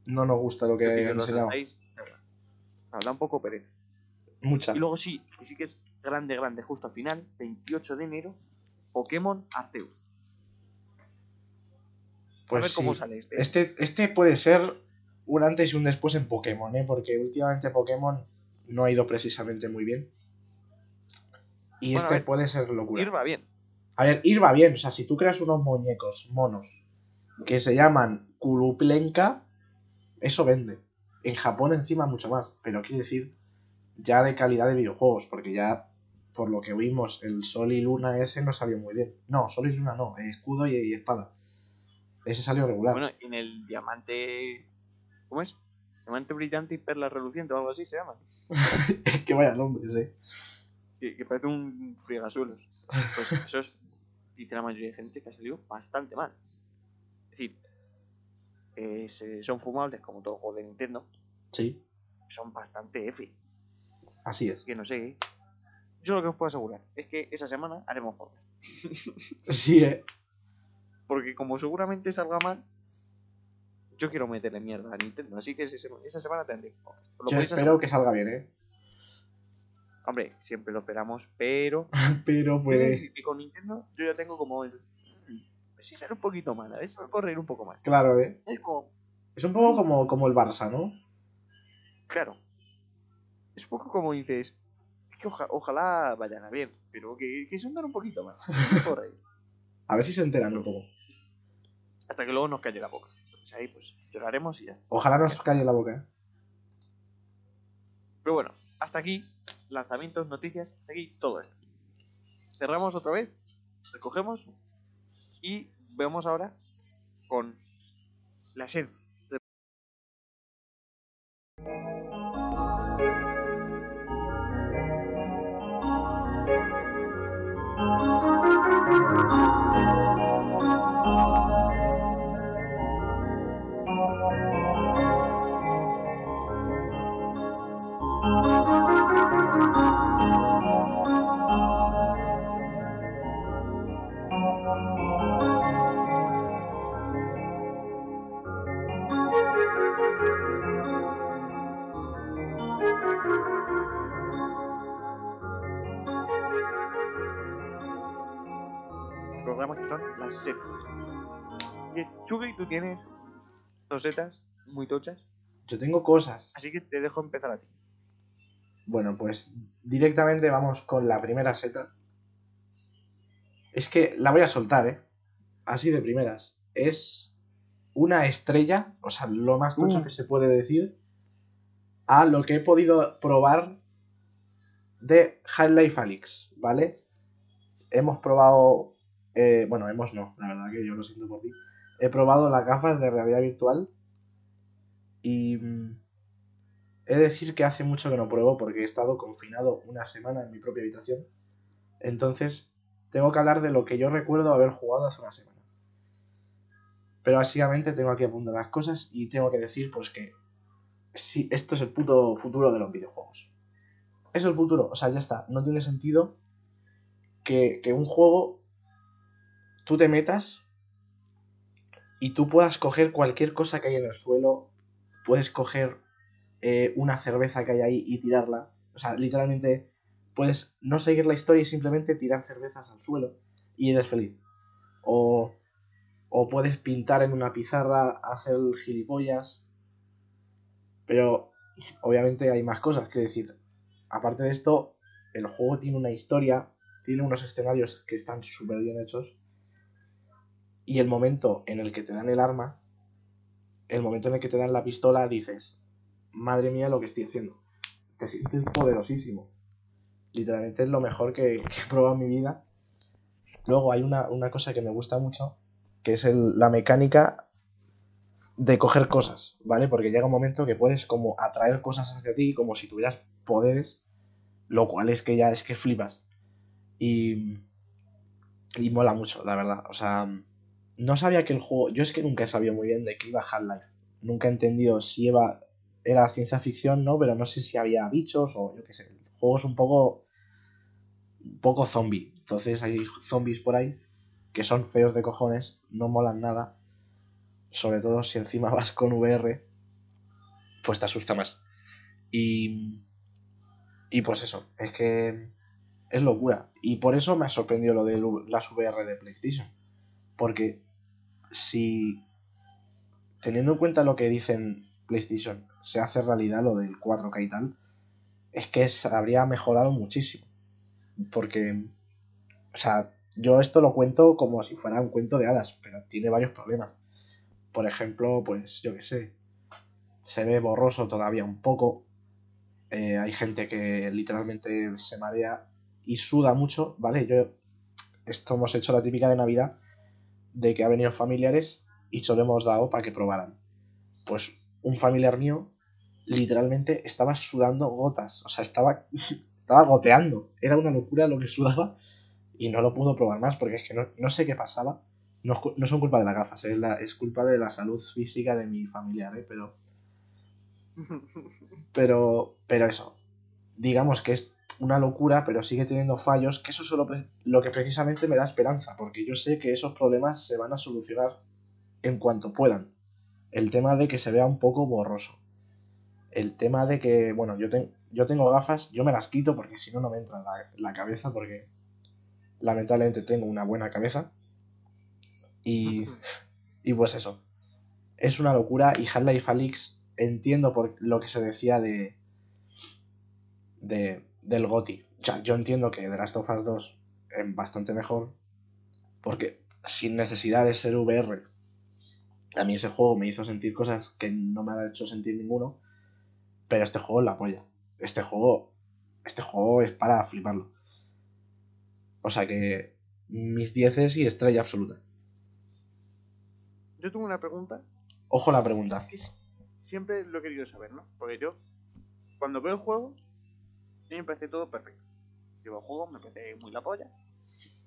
no nos gusta lo que han enseñado. igual. Habla un poco pereza. Mucha. Y luego sí, que sí que es grande, grande, justo al final, 28 de enero, Pokémon Arceus. Pues a ver cómo sale este. Este, este puede ser un antes y un después en Pokémon, ¿eh? Porque últimamente Pokémon no ha ido precisamente muy bien. Y Bueno, este ver, puede ser locura. Ir va bien. A ver, ir va bien. O sea, si tú creas unos muñecos monos que se llaman Kuluplenka, eso vende. En Japón encima mucho más. Pero quiere decir ya de calidad de videojuegos. Porque ya, por lo que vimos, el Sol y Luna ese no salió muy bien. No, Sol y Luna no. Escudo y, y espada. Ese salió regular. Bueno, en el diamante. ¿Cómo es? Diamante brillante y perla reluciente o algo así se llama. Es que vaya nombres, eh. Que, que parece un friegasuelos. Pues esos, dice la mayoría de gente que ha salido bastante mal. Es decir, eh, son fumables como todo juego de Nintendo. Sí, Son bastante F. así es. Que no sé. ¿eh? Yo lo que os puedo asegurar es que esa semana haremos podcast. Sí, eh. Porque como seguramente salga mal, yo quiero meterle mierda a Nintendo. Así que ese esa semana tendré podcast. Yo espero que salga bien, eh. Hombre, siempre lo esperamos, pero. Pero puede. que con Nintendo yo ya tengo como el. mm, Sí, será un poquito mal, a ver si me puedo reír un poco más. Claro, eh. Es como. Es un poco como, como el Barça, ¿no? Claro. Es un poco como dices. Es que oja- ojalá vayan a bien, pero que, que se hundan un poquito más. A ver si se enteran un poco. Hasta que luego nos calle la boca. Entonces ahí pues lloraremos y ya. Ojalá nos calle la boca, eh. Pero bueno, hasta aquí lanzamientos, noticias, aquí todo esto. Cerramos otra vez, recogemos y vemos ahora con la esencia. Programas que son las setas. Chugi, tú tienes dos setas muy tochas, Yo tengo cosas. así que te dejo empezar a ti. Bueno, pues directamente vamos con la primera seta. Es que la voy a soltar, ¿eh? Así de primeras. Es una estrella, o sea, lo más tocho Uh. que se puede decir, a lo que he podido probar de Half-Life Alyx, ¿vale? Hemos probado, eh, bueno, hemos no, la verdad que yo lo siento por ti. He probado las gafas de realidad virtual y mm, he de decir que hace mucho que no pruebo porque he estado confinado una semana en mi propia habitación. Entonces, tengo que hablar de lo que yo recuerdo haber jugado hace una semana. Pero básicamente tengo aquí apuntadas las cosas y tengo que decir pues que sí, esto es el puto futuro de los videojuegos. Es el futuro, o sea, ya está. No tiene sentido que, que un juego tú te metas y tú puedas coger cualquier cosa que hay en el suelo, puedes coger eh, una cerveza que hay ahí y tirarla. O sea, literalmente puedes no seguir la historia y simplemente tirar cervezas al suelo y eres feliz. O, o puedes pintar en una pizarra, hacer gilipollas. Pero obviamente hay más cosas que decir. Aparte de esto, el juego tiene una historia, tiene unos escenarios que están súper bien hechos. Y el momento en el que te dan el arma, el momento en el que te dan la pistola, dices, madre mía lo que estoy haciendo. Te sientes poderosísimo. Literalmente es lo mejor que, he probado en mi vida. Luego hay una, una cosa que me gusta mucho, que es el- la mecánica de coger cosas, ¿vale? Porque llega un momento que puedes como atraer cosas hacia ti como si tuvieras poderes, lo cual es que ya es que flipas. Y, y mola mucho, la verdad. O sea, no sabía que el juego. Yo es que nunca he sabido muy bien de qué iba Half-Life. Nunca he entendido si iba, era ciencia ficción, ¿no? Pero no sé si había bichos o yo qué sé. El juego es un poco. Un poco zombie. Entonces hay zombies por ahí que son feos de cojones, no molan nada. Sobre todo si encima vas con VR, pues te asusta más. Y. Y pues eso, es que es locura. Y por eso me ha sorprendido lo de las VR de PlayStation. Porque si, teniendo en cuenta lo que dicen PlayStation, se hace realidad lo del 4K y tal, es que habría mejorado muchísimo. Porque, o sea, yo esto lo cuento como si fuera un cuento de hadas, pero tiene varios problemas. Por ejemplo, pues yo qué sé, se ve borroso todavía un poco. Eh, hay gente que literalmente se marea y suda mucho, ¿vale? Yo, esto hemos hecho la típica de Navidad, de que ha venido familiares y solo hemos dado para que probaran. Pues un familiar mío literalmente estaba sudando gotas, o sea, estaba, estaba goteando. Era una locura lo que sudaba y no lo pudo probar más porque es que no, no sé qué pasaba. No, no son culpa de las gafas, es, la, es culpa de la salud física de mi familiar, ¿eh? Pero, pero, pero eso, digamos que es una locura, pero sigue teniendo fallos, que eso es lo, que precisamente me da esperanza, porque yo sé que esos problemas se van a solucionar en cuanto puedan. El tema de que se vea un poco borroso. El tema de que, bueno, yo, ten- yo tengo gafas, yo me las quito porque si no, no me entra en la, la cabeza, porque lamentablemente tengo una buena cabeza. Y, y pues eso. Es una locura y Half-Life Alyx entiendo por lo que se decía de, de del GOTY. O sea, yo entiendo que The Last of Us 2 es bastante mejor porque sin necesidad de ser VR a mí ese juego me hizo sentir cosas que no me ha hecho sentir ninguno, pero este juego es la polla. Este juego este juego es para fliparlo. O sea que mis 10 y estrella absoluta. Yo tengo una pregunta Ojo la pregunta. que siempre lo he querido saber, ¿no? Porque yo, cuando veo el mí me parece todo perfecto. Yo el juego, me parece muy la polla.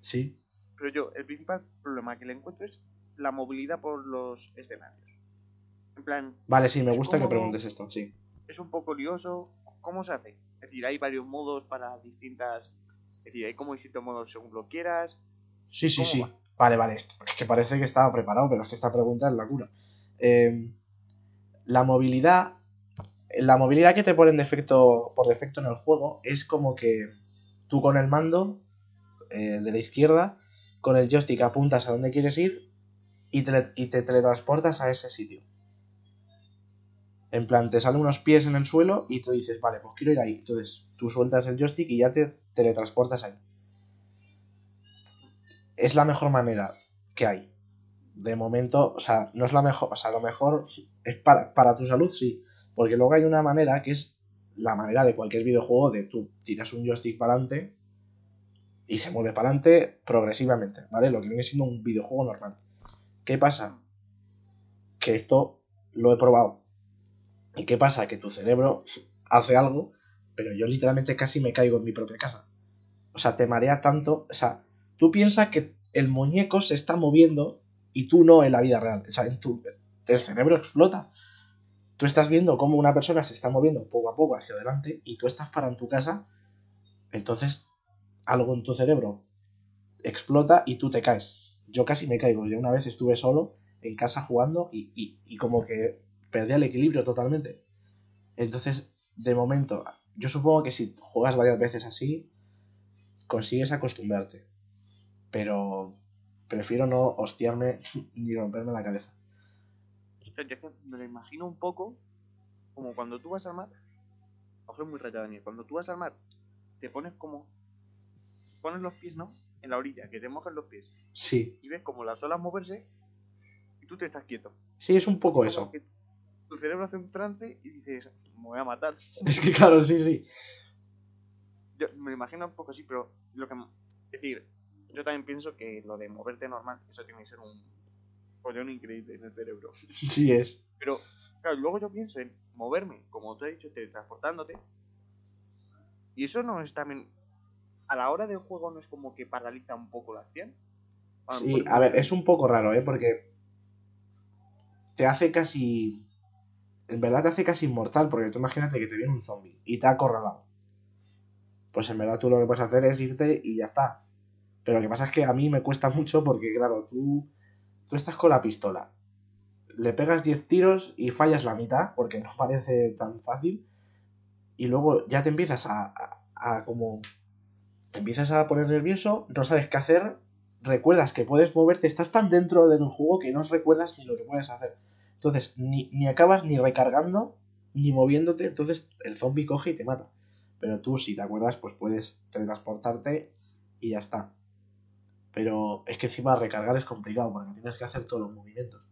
Sí, Pero yo, el principal problema que le encuentro es la movilidad por los escenarios. En plan, Vale, sí, me gusta que preguntes esto, sí. es un poco lioso. ¿Cómo se hace? Es decir, hay varios modos para distintas. Es decir, hay como distintos modos según lo quieras. Sí, sí, ¿Cómo sí. va? Vale, vale. Es que parece que estaba preparado, pero es que esta pregunta es la cura. Eh, la movilidad. La movilidad que te ponen defecto, por defecto en el juego es como que tú con el mando eh, de la izquierda, con el joystick apuntas a donde quieres ir y, y te teletransportas a ese sitio. En plan, te salen unos pies en el suelo y tú dices, vale, pues quiero ir ahí. Entonces tú sueltas el joystick y ya te teletransportas ahí. Es la mejor manera que hay. De momento, o sea, no es la mejor, o sea, lo mejor es para, para tu salud, sí. Porque luego hay una manera que es la manera de cualquier videojuego de tú tiras un joystick para adelante y se mueve para adelante progresivamente, ¿vale? Lo que viene siendo un videojuego normal. ¿Qué pasa? Que esto lo he probado. ¿Y qué pasa? Que tu cerebro hace algo, pero yo literalmente casi me caigo en mi propia casa. O sea, te marea tanto. O sea, tú piensas que el muñeco se está moviendo y tú no en la vida real. O sea, en tu, el cerebro explota. Tú estás viendo cómo una persona se está moviendo poco a poco hacia adelante y tú estás para en tu casa. Entonces, algo en tu cerebro explota y tú te caes. Yo casi me caigo. Yo una vez estuve solo en casa jugando y, y, y como que perdí el equilibrio totalmente. Entonces, de momento, yo supongo que si juegas varias veces así, consigues acostumbrarte. Pero prefiero no hostiarme ni romperme la cabeza. Yo es que me lo imagino un poco como cuando tú vas al mar. Ojo, muy rayado, Daniel. Cuando tú vas al mar, te pones como. Pones los pies, ¿no? En la orilla, que te mojan los pies. Sí, Y ves como las olas moverse y tú te estás quieto. sí, es un poco Como eso. que tu cerebro hace un trance y dices, me voy a matar. Es que claro, sí, sí. Yo me lo imagino un poco así, pero lo que. Es decir, yo también pienso que lo de moverte normal, eso tiene que ser un, follón increíble en el cerebro. Sí es. Pero, claro, luego yo pienso en moverme, como te he dicho, teletransportándote. Y eso no es también. A la hora del juego no es como que paraliza un poco la acción. Sí, mejor- a ver, es un poco raro, ¿eh? Porque te hace casi... En verdad te hace casi inmortal, porque tú imagínate que te viene un zombie y te ha acorralado. Pues en verdad tú lo que puedes hacer es irte y ya está. Pero lo que pasa es que a mí me cuesta mucho porque, claro, tú, tú estás con la pistola. Le pegas 10 tiros y fallas la mitad, porque no parece tan fácil. Y luego ya te empiezas a, a- a como... Te empiezas a poner nervioso, no sabes qué hacer, recuerdas que puedes moverte, estás tan dentro del juego que no recuerdas ni lo que puedes hacer. Entonces, ni, ni acabas ni recargando, ni moviéndote, entonces el zombie coge y te mata. Pero tú, si te acuerdas, pues puedes teletransportarte y ya está. Pero es que encima recargar es complicado porque tienes que hacer todos los movimientos.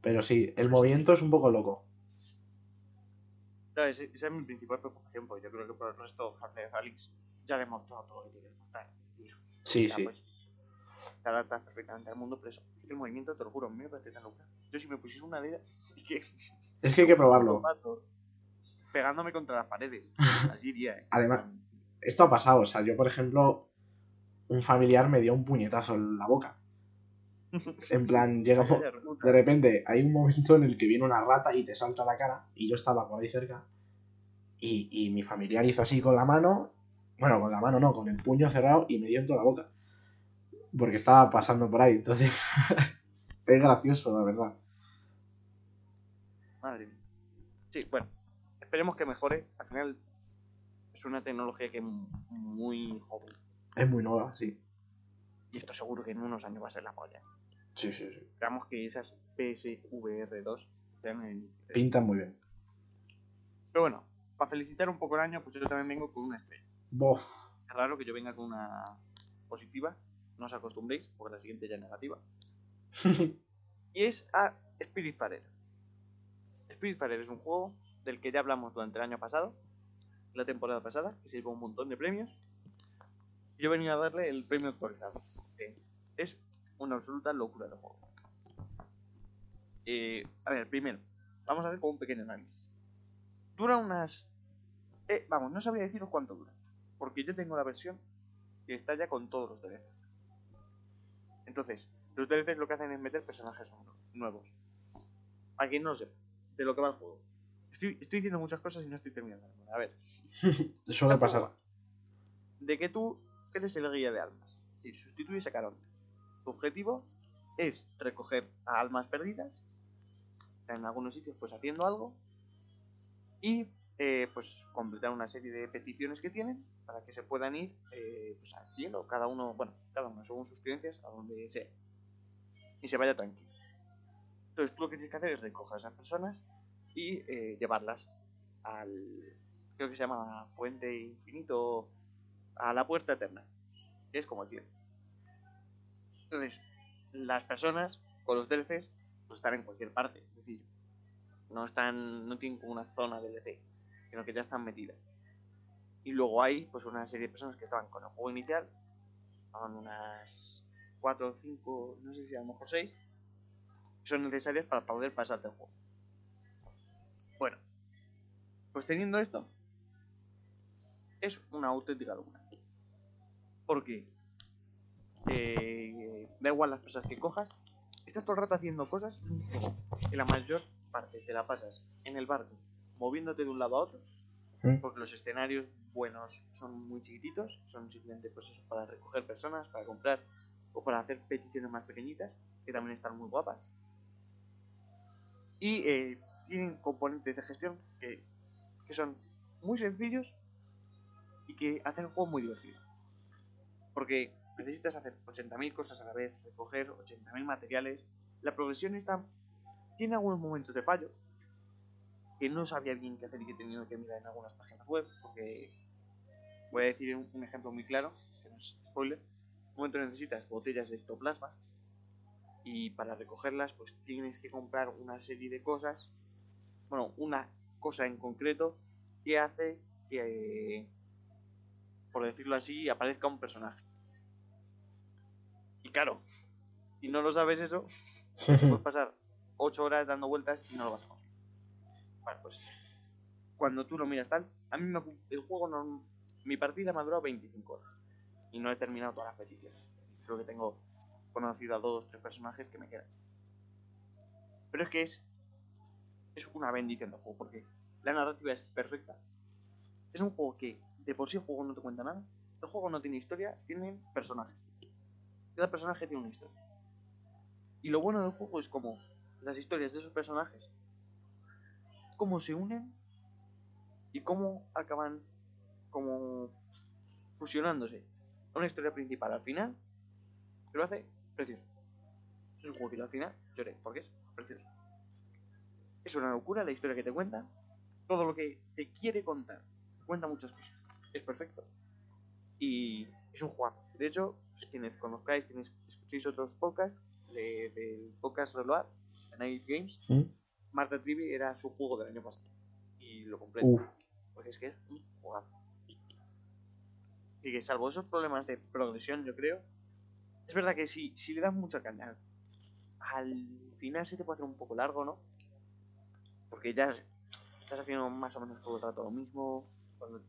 Pero sí, el movimiento es un poco loco. Ese- esa es mi principal preocupación, porque yo creo que por el resto Half-Life Alyx ya ha demostrado todo lo que tiene que decir, Sí, ya, sí. pues, te adaptas perfectamente al mundo, pero eso, el movimiento, te lo juro, me parece tan loca. Yo si me pusiese una de ellas, es que... Es que hay que probarlo. Pegándome contra las paredes. Así iría, eh. Además- Esto ha pasado, o sea, yo por ejemplo, un familiar me dio un puñetazo en la boca. En plan, llega, de repente hay un momento en el que viene una rata y te salta la cara y yo estaba por ahí cerca y, y mi familiar hizo así con la mano, bueno, con la mano no, con el puño cerrado y me dio en toda la boca. Porque estaba pasando por ahí, entonces es gracioso, la verdad. Madre mía. Sí, bueno, esperemos que mejore. Al final es una tecnología que es muy joven. Es muy nueva, sí. Y esto seguro que en unos años va a ser la polla. Sí, sí, sí. Esperamos que esas PSVR 2 sean el... Pintan muy bien. Pero bueno, para felicitar un poco el año, pues yo también vengo con una estrella. Bof. Es raro que yo venga con una positiva, no os acostumbréis, porque la siguiente ya es negativa. Y es a Spiritfarer. Spiritfarer es un juego del que ya hablamos durante el año pasado, la temporada pasada, que se llevó un montón de premios. Yo venido a darle el premio actualizado, es una absoluta locura de juego. Eh, a ver, primero, vamos a hacer como un pequeño análisis. Dura unas... eh, vamos, no sabría deciros cuánto dura, porque yo tengo la versión que está ya con todos los DLCs. Entonces, los DLCs lo que hacen es meter personajes nuevos. A quien no sepa, de lo que va el juego. Estoy, estoy diciendo muchas cosas y no estoy terminando. A ver, Suele pasar. va De que tú eres el guía de almas y sustituyes a Caronte. Tu objetivo es recoger a almas perdidas en algunos sitios, pues haciendo algo y eh, pues completar una serie de peticiones que tienen para que se puedan ir eh, pues al cielo, cada uno, bueno, cada uno según sus creencias, a donde sea y se vaya tranquilo. Entonces tú lo que tienes que hacer es recoger a esas personas y eh, llevarlas al, creo que se llama Puente Infinito, a la Puerta Eterna, es como el cielo. Entonces, las personas con los DLCs pues están en cualquier parte, es decir, no están, no tienen como una zona DLC, sino que ya están metidas. Y luego hay pues una serie de personas que estaban con el juego inicial, son unas 4 o 5, no sé si a lo mejor 6, que son necesarias para poder pasarte el juego. Bueno, pues teniendo esto, es una auténtica locura. Porque eh, da igual las personas que cojas, estás todo el rato haciendo cosas que la mayor parte te la pasas en el barco, moviéndote de un lado a otro, porque los escenarios buenos son muy chiquititos, son simplemente pues eso, para recoger personas, para comprar o para hacer peticiones más pequeñitas, que también están muy guapas. Y eh, tienen componentes de gestión que, que son muy sencillos y que hacen el juego muy divertido. Porque necesitas hacer 80.000 cosas a la vez, recoger 80.000 materiales. La progresión está tiene algunos momentos de fallo que no sabía bien qué hacer y que he tenido que mirar en algunas páginas web, porque voy a decir un, ejemplo muy claro, que no es spoiler. Un momento necesitas botellas de ectoplasma y para recogerlas pues tienes que comprar una serie de cosas, bueno, una cosa en concreto que hace que, por decirlo así, aparezca un personaje. Y claro, y no lo sabes eso, puedes pasar 8 horas dando vueltas y no lo vas a conseguir. Vale, pues cuando tú lo miras tal, a mí me, el juego no, mi partida me ha durado 25 horas y no he terminado todas las peticiones. Creo que tengo conocido a dos tres personajes que me quedan. Pero es que es es una bendición del juego porque la narrativa es perfecta. Es un juego que de por sí el juego no te cuenta nada. El juego no tiene historia, tiene personajes. Cada personaje tiene una historia. Y lo bueno del juego es como las historias de esos personajes, cómo se unen y cómo acaban como fusionándose. Una historia principal al final, que lo hace precioso. Es un juego que al final lloré, porque es precioso. Es una locura la historia que te cuenta, todo lo que te quiere contar. Cuenta muchas cosas. Es perfecto. Y es un juego. De hecho, pues, quienes conozcáis, quienes escuchéis otros podcasts, del podcast Reload, de Night Games, ¿Mm? Marta Trivi era su juego del año pasado. Y lo compré. Porque es que es un jugazo. Así que salvo esos problemas de progresión, yo creo. Es verdad que si, si le das mucha caña, al final se te puede hacer un poco largo, ¿no? Porque ya estás haciendo más o menos todo el rato lo mismo. Cuando,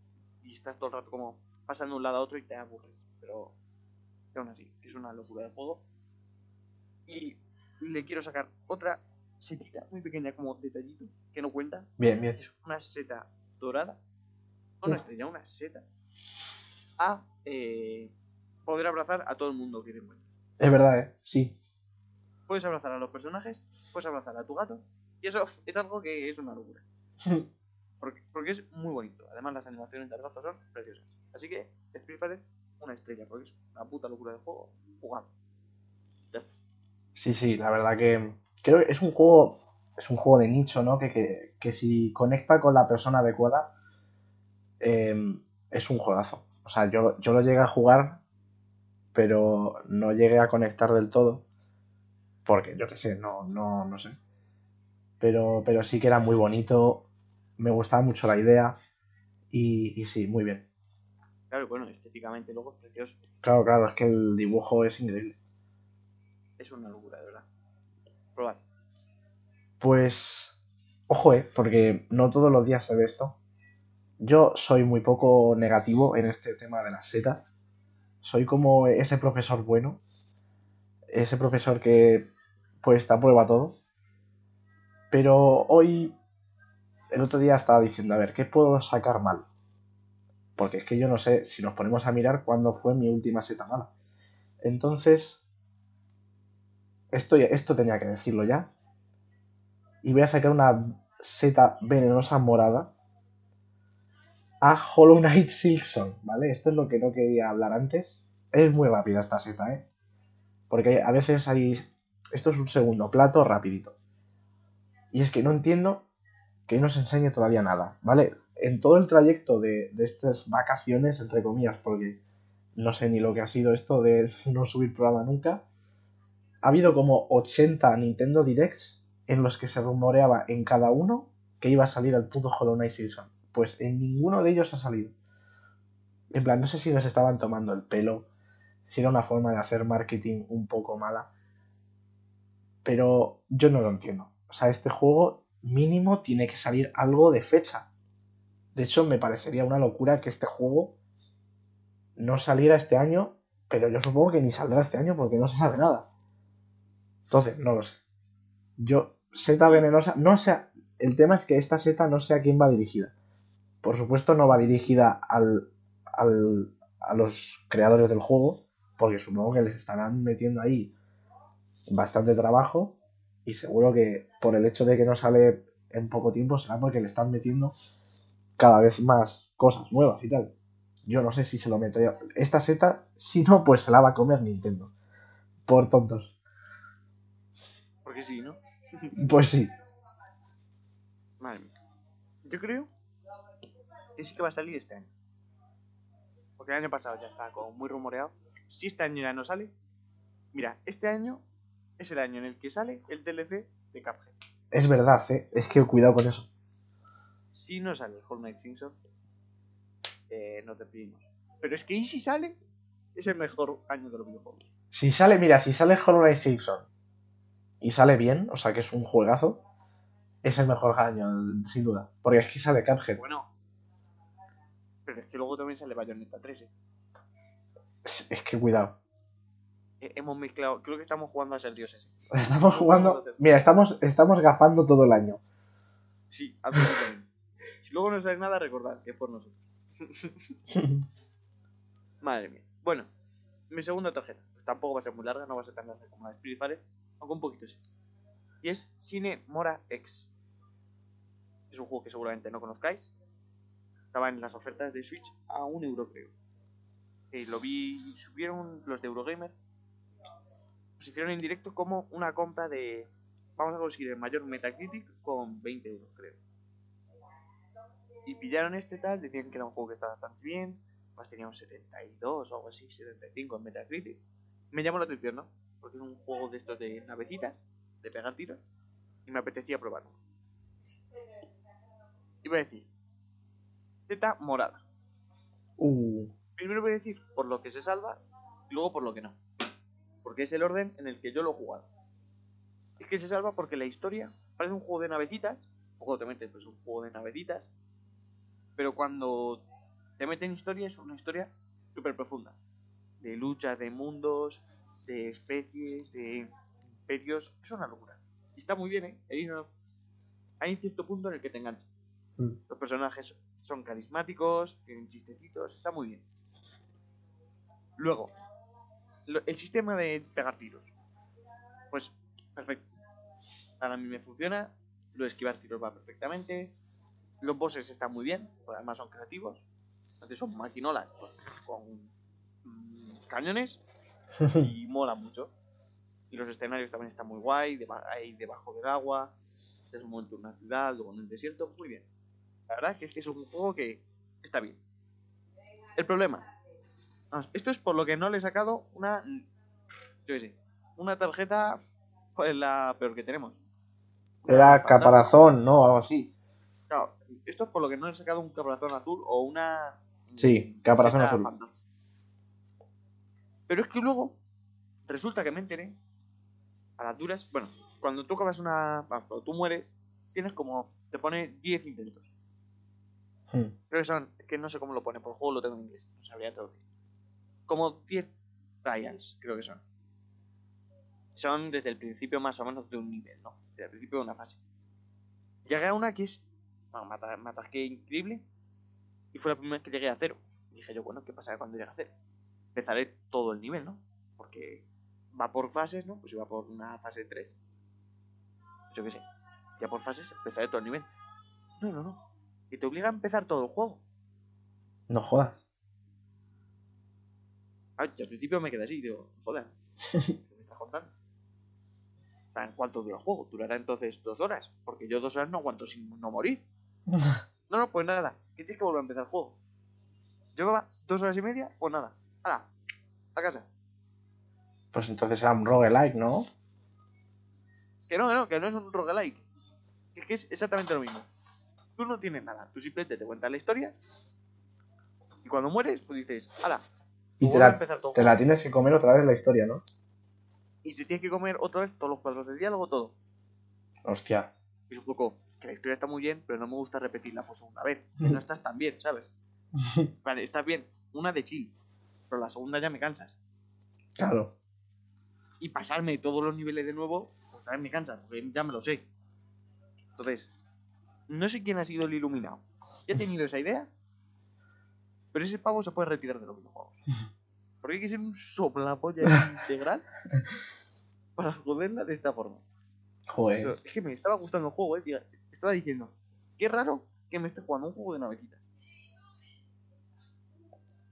y estás todo el rato como pasando de un lado a otro y te aburres. Pero, pero aún así, es una locura de juego. Y le quiero sacar otra setita muy pequeña como detallito que no cuenta. Bien, bien. Es una seta dorada. No una estrella, una seta. A eh, poder abrazar a todo el mundo que te encuentres. Es verdad, ¿eh? Sí. Puedes abrazar a los personajes, puedes abrazar a tu gato. Y eso es algo que es una locura. Porque, es muy bonito. Además, las animaciones de abrazo son preciosas. Así que, Spiritfarer, una estrella, porque es una puta locura de juego jugado. Ya está. Sí, sí, la verdad que creo que es un juego, es un juego de nicho, ¿no? Que, que, que si conecta con la persona adecuada, eh, es un juegazo. O sea, yo, yo lo llegué a jugar, pero no llegué a conectar del todo, porque yo qué sé, no, no, no sé. Pero, pero sí que era muy bonito, me gustaba mucho la idea y, y sí, muy bien. Claro, bueno, estéticamente luego es precioso. Claro, claro, es que el dibujo es increíble. Es una locura, de verdad. Probad. Pues, ojo, eh, porque no todos los días se ve esto. Yo soy muy poco negativo en este tema de las setas. Soy como ese profesor bueno. Ese profesor que pues te aprueba todo. Pero hoy, el otro día estaba diciendo, a ver, ¿qué puedo sacar mal? Porque es que yo no sé si nos ponemos a mirar cuándo fue mi última seta mala. Entonces, esto, esto tenía que decirlo ya y voy a sacar una seta venenosa morada a Hollow Knight Silksong, ¿vale? Esto es lo que no quería hablar antes. Es muy rápida esta seta, ¿eh? Porque a veces hay... Esto es un segundo plato rapidito. Y es que no entiendo que no se enseñe todavía nada, ¿vale? En todo el trayecto de, de estas vacaciones, entre comillas, porque no sé ni lo que ha sido esto de no subir programa nunca, ha habido como 80 Nintendo Directs en los que se rumoreaba en cada uno que iba a salir el puto Hollow Knight Silksong. Pues en ninguno de ellos ha salido. En plan, no sé si nos estaban tomando el pelo, si era una forma de hacer marketing un poco mala, pero yo no lo entiendo. O sea, este juego mínimo tiene que salir algo de fecha. De hecho, me parecería una locura que este juego no saliera este año, pero yo supongo que ni saldrá este año porque no se sabe nada. Entonces, no lo sé. Yo, seta venenosa, no sé. El tema es que esta seta no sé a quién va dirigida. Por supuesto, no va dirigida al, al, a los creadores del juego, porque supongo que les estarán metiendo ahí bastante trabajo. Y seguro que por el hecho de que no sale en poco tiempo será porque le están metiendo cada vez más cosas nuevas y tal. Yo no sé si se lo meto. Esta seta, si no, pues se la va a comer Nintendo. Por tontos. Porque sí, ¿no? Pues sí. Madre mía. Yo creo que sí que va a salir este año. Porque el año pasado ya estaba como muy rumoreado. Si este año ya no sale, mira, este año es el año en el que sale el DLC de Cuphead. Es verdad, ¿eh? Es que cuidado con eso. Si no sale el Hollow Knight Simpson, eh, no te pedimos. Pero es que ¿y si sale? es el mejor año de los videojuegos. Si sale, mira, si sale Hollow Knight Silksong y sale bien, o sea que es un juegazo, es el mejor año, sin duda. Porque es que sale Cuphead. Bueno. Pero es que luego también sale Bayonetta 3, ¿eh? Es, es que cuidado. Eh, Hemos mezclado, creo que estamos jugando a ser dioses. Estamos jugando. Mira, estamos, estamos gafando todo el año. Sí, absolutamente. si luego no sale nada, recordad que es por nosotros. Madre mía. Bueno, mi segunda tarjeta. Pues tampoco va a ser muy larga, no va a ser tan larga como la de Spiritfarer, aunque un poquito sí. Y es Cine Mora X. Es un juego que seguramente no conozcáis. Estaba en las ofertas de Switch a un euro, creo. Eh, lo vi, subieron los de Eurogamer. Los hicieron en directo como una compra de. Vamos a conseguir el mayor Metacritic con 20 euros, creo. Y pillaron este tal, decían que era un juego que estaba bastante bien. Más tenía un 72 o algo así, 75 en Metacritic. Me llamó la atención, ¿no? Porque es un juego de estos de navecitas, de pegar tiros. Y me apetecía probarlo. Iba a decir. Z morada. Uh, Primero voy a decir por lo que se salva y luego por lo que no. Porque es el orden en el que yo lo he jugado. Es que se salva porque la historia parece un juego de navecitas. Poco te metes, pues es un juego de navecitas. Pero cuando te meten en historia es una historia súper profunda. De luchas, de mundos, de especies, de imperios. Es una locura. Y está muy bien, ¿eh? Hay, un cierto punto en el que te engancha. Mm. Los personajes son carismáticos, tienen chistecitos, está muy bien. Luego, el sistema de pegar tiros. Pues, perfecto. Para mí me funciona. Lo de esquivar tiros va perfectamente. Los bosses están muy bien, además son creativos. Entonces son maquinolas pues, con mm, cañones y mola mucho. Y los escenarios también están muy guay, deba- hay debajo del agua, es un momento en una ciudad, luego en el desierto, muy bien. La verdad es que es un juego que está bien. El problema, vamos, esto es por lo que no le he sacado una, yo qué sé, una tarjeta, pues la peor que tenemos. era caparazón, ¿no? Algo así. Claro, esto es por lo que no le he sacado un caparazón azul o una. Sí, caparazón azul. fantasma. Pero es que luego resulta que me enteré a las duras. Bueno, cuando tú acabas una. vamos, cuando tú mueres, tienes como. te pone 10 intentos. Hmm. Creo que son. es que no sé cómo lo pone, por el juego lo tengo en inglés, no sabría traducir. Como 10 trials, creo que son. Son desde el principio más o menos de un nivel, ¿no? Desde el principio de una fase. Llegué a una que es. Bueno, me ata- me atasqué increíble. Y fue la primera vez que llegué a cero. Y dije yo, bueno, ¿qué pasará cuando llegue a cero? Empezaré todo el nivel, ¿no? Porque va por fases, ¿no? Pues si va por una fase 3. Yo qué sé. Ya por fases empezaré todo el nivel. No, no, no. Y te obliga a empezar todo el juego. No jodas. Ah, y al principio me quedé así, digo, joder, ¿qué me estás contando? ¿Cuánto dura el juego? Durará entonces dos horas, porque yo dos horas no aguanto sin no morir. No, no, pues nada, que tienes que volver a empezar el juego. Llevaba dos horas y media, pues nada, ¡hala! A casa. Pues entonces era un roguelike, ¿no? Que no, que no, que no es un roguelike. Que es que es exactamente lo mismo. Tú no tienes nada, tú simplemente te cuentas la historia. Y cuando mueres, pues dices, ¡hala! Y te la, te tienes que comer otra vez la historia, ¿no? Y te tienes que comer otra vez todos los cuadros de diálogo, todo. Hostia. Y es un poco que la historia está muy bien, pero no me gusta repetirla por segunda vez. Que no estás tan bien, ¿sabes? Vale, estás bien, una de chill, pero la segunda ya me cansas. Claro. Y pasarme todos los niveles de nuevo, pues también me cansa, porque ya me lo sé. Entonces, no sé quién ha sido el iluminado. Ya he tenido esa idea, pero ese pavo se puede retirar de los videojuegos. Porque hay que ser un soplapolla integral para joderla de esta forma. Pero Joder. es que me estaba gustando el juego, eh. tía. Estaba diciendo, qué raro que me esté jugando un juego de navecitas.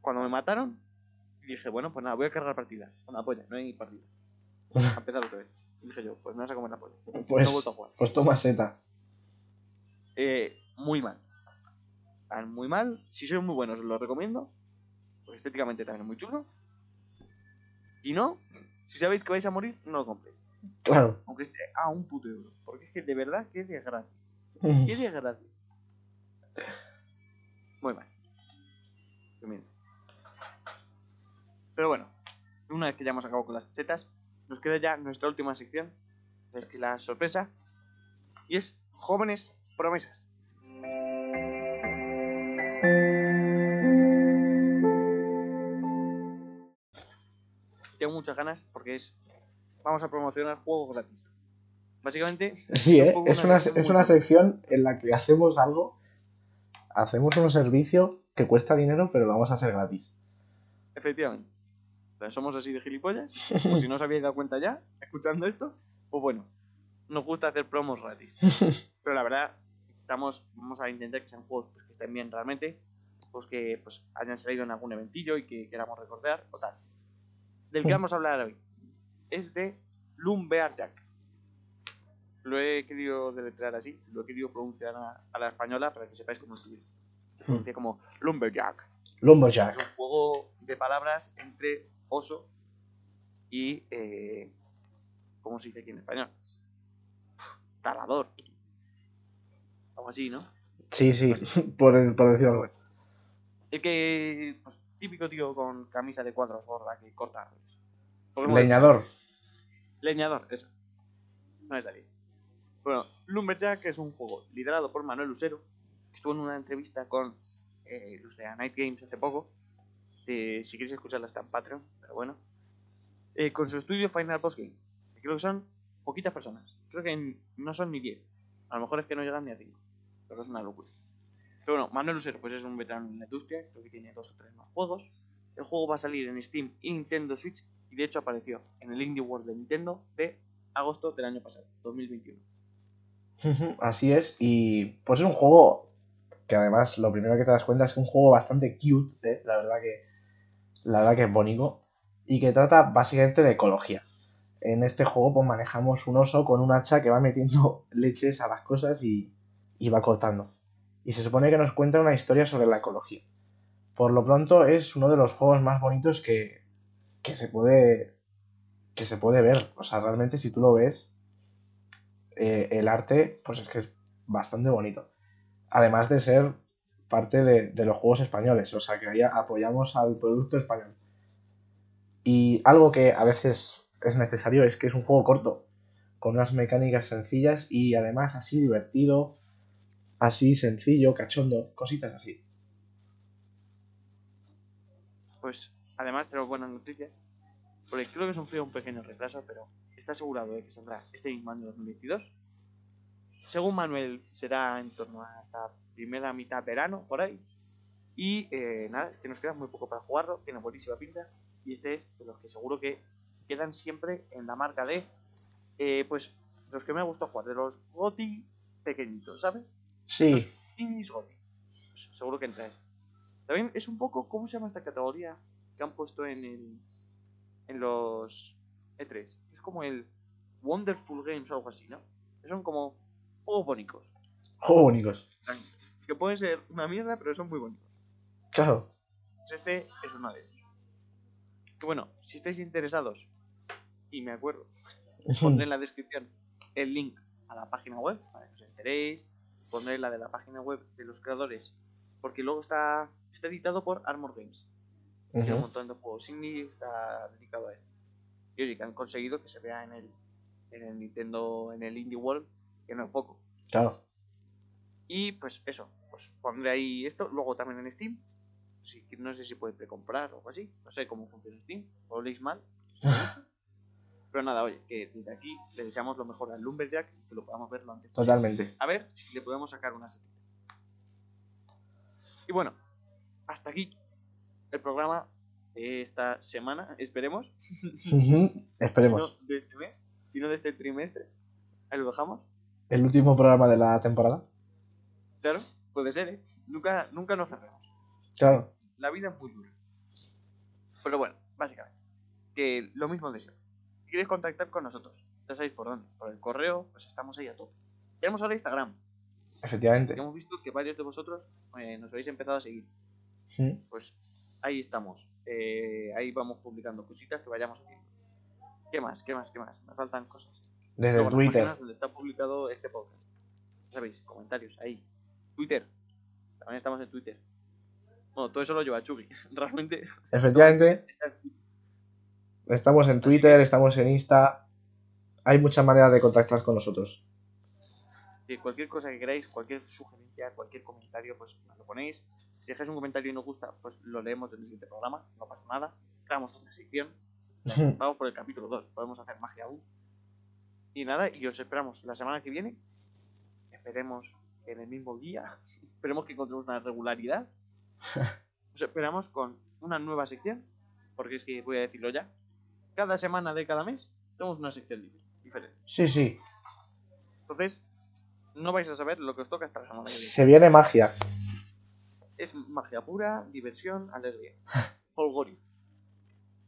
Cuando me mataron, dije, bueno, pues nada, voy a cargar partida. Una polla, no hay partida. A empezar otra vez. Y dije yo, pues me vas a comer la polla. Pues, No he vuelto a jugar. pues toma seta. Eh, muy mal. Tan muy mal. Si sois muy buenos, os lo recomiendo. Pues estéticamente también es muy chulo. Y no, si sabéis que vais a morir, no lo compréis. Claro. Aunque esté a un puto euro. Porque es que de verdad, qué desgracia. Qué desgracia. Muy mal. Pero bueno, una vez que ya hemos acabado con las chetas, nos queda ya nuestra última sección, es que la sorpresa, y es jóvenes promesas. Tengo muchas ganas porque es vamos a promocionar juegos gratis. Básicamente Sí, un ¿eh? es, una es una sección en la que hacemos algo, hacemos un servicio que cuesta dinero, pero lo vamos a hacer gratis. Efectivamente. Somos así de gilipollas. Por si no os habéis dado cuenta ya, escuchando esto, pues bueno, nos gusta hacer promos gratis. Pero la verdad, estamos, vamos a intentar que sean juegos pues, que estén bien realmente, pues que pues, hayan salido en algún eventillo y que queramos recordar o tal. Del que vamos a hablar hoy es de Lumberjack. Lo he querido deletrear así, lo he querido pronunciar a, a la española para que sepáis cómo escribir. Se pronuncia como Lumberjack. Es Lumberjack. un juego de palabras entre oso y. Eh, ¿Cómo se dice aquí en español? Talador. Algo así, ¿no? Sí, sí, por, por decirlo. El que. Pues, típico tío con camisa de cuadros gorda que corta árboles. Leñador. Leñador, eso. No me salía. Bueno, Lumberjack es un juego liderado por Manuel Lucero, que estuvo en una entrevista con eh, los de A Night Games hace poco. Eh, si queréis escucharla está en Patreon, pero bueno. Eh, con su estudio Final Boss Game. que Creo que son poquitas personas. Creo que no son ni 10. A lo mejor es que no llegan ni a 5. Pero es una locura. Pero bueno, Manuel Lucero pues es un veterano en la industria. Creo que tiene dos o tres más juegos. El juego va a salir en Steam y Nintendo Switch. Y de hecho apareció en el Indie World de Nintendo de agosto del año pasado, 2021. Ujú, Así es, y pues es un juego que además lo primero que te das cuenta es que es un juego bastante cute, ¿eh? la verdad que la verdad que es bonito y que trata básicamente de ecología. En este juego pues manejamos un oso con un hacha que va metiendo leches a las cosas y, y va cortando. Y se supone que nos cuenta una historia sobre la ecología. Por lo pronto es uno de los juegos más bonitos que, que se puede que se puede ver. O sea, realmente si tú lo ves, eh, el arte, pues es que es bastante bonito. Además de ser parte de, de los juegos españoles, o sea que ahí apoyamos al producto español. Y algo que a veces es necesario es que es un juego corto, con unas mecánicas sencillas y además así divertido, así sencillo, cachondo, cositas así. Pues además tenemos buenas noticias. Porque creo que sufrió un pequeño retraso, pero está asegurado de que saldrá este mismo año 2022. Según Manuel, será en torno a esta primera mitad verano, por ahí. Y eh, nada, que nos queda muy poco para jugarlo, tiene buenísima pinta. Y este es de los que seguro que quedan siempre en la marca de, eh, pues, los que me gusta jugar, de los GOTI pequeñitos, ¿sabes? Sí, GOTY. Pues seguro que entra este. También es un poco, ¿cómo se llama esta categoría que han puesto en el en los E3? Es como el Wonderful Games o algo así, ¿no? Que son como juegos bonitos. juegos bonitos. Que pueden ser una mierda, pero son muy bonitos. Claro. Pues este es uno de ellos. Que bueno, si estáis interesados, y me acuerdo, pondré en la descripción el link a la página web para que os enteréis. Pondré la de la página web de los creadores, porque luego está, está editado por Armor Games. Tiene un Ujú, montón de juegos indie, está dedicado a esto. Y oye, que han conseguido que se vea en el, en el Nintendo, en el Indie World, que no es poco. Claro. Y pues eso, pues pondré ahí esto, luego también en Steam. No sé si puede precomprar o algo así, no sé cómo funciona Steam, o leéis mal. Pero nada, oye, que desde aquí le deseamos lo mejor al Lumberjack y que lo podamos ver lo antes posible. Totalmente. A ver si le podemos sacar una setita. Y bueno, hasta aquí el programa de esta semana, esperemos. Esperemos. Si no de este mes, si no de este trimestre. Ahí lo dejamos. El último programa de la temporada. Claro, puede ser, ¿eh? Nunca, nunca nos cerremos. Claro. La vida es muy dura. Pero bueno, básicamente. Que lo mismo de siempre. Si queréis contactar con nosotros, ya sabéis por dónde. Por el correo, pues estamos ahí a tope. Tenemos ahora Instagram. Efectivamente. hemos visto que varios de vosotros eh, nos habéis empezado a seguir. Pues ahí estamos. Eh, ahí vamos publicando cositas que vayamos haciendo. ¿Qué más? ¿Qué más? ¿Qué más? Me faltan cosas. Desde Luego, Twitter. donde está publicado este podcast. Ya sabéis, comentarios ahí. Twitter. También estamos en Twitter. Bueno, todo eso lo lleva Chugi. Realmente Efectivamente. Estamos en Twitter, estamos en Insta. Hay muchas maneras de contactar con nosotros. Cualquier cosa que queráis, cualquier sugerencia, cualquier comentario, pues lo ponéis. Si dejáis un comentario y nos gusta, pues lo leemos en el siguiente programa, no pasa nada. Creamos otra sección. Vamos por el capítulo 2, podemos hacer magia aún. Y nada, y os esperamos la semana que viene. Esperemos que en el mismo día. Esperemos que encontremos una regularidad. Os esperamos con una nueva sección. Porque es que voy a decirlo ya. Cada semana de cada mes tenemos una sección dif- diferente. Sí, sí. Entonces, no vais a saber lo que os toca hasta la semana que viene. Se viene magia. Es magia pura, diversión, alegría. Holgorio.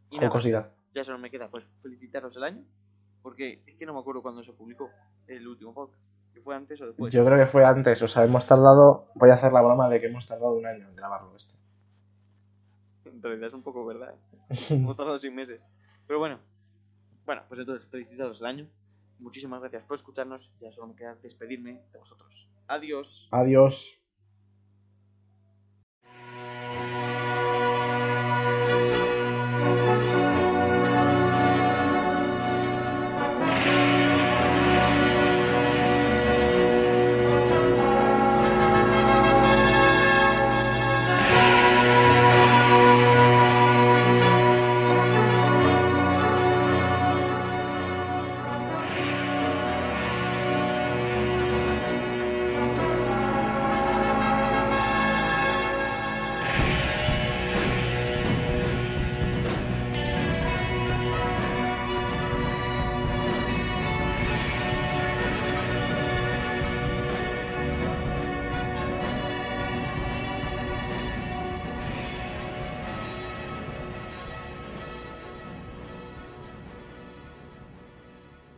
Y nada, ya solo me queda pues felicitaros el año. Porque es que no me acuerdo cuándo se publicó el último podcast. Si fue antes o después. Yo creo que fue antes. O sea, hemos tardado. Voy a hacer la broma de que hemos tardado un año en grabarlo este. En realidad es un poco verdad. ¿eh? Hemos tardado seis meses. Pero bueno. Bueno, pues entonces felicitaros el año. Muchísimas gracias por escucharnos. Ya solo me queda despedirme de vosotros. Adiós. Adiós.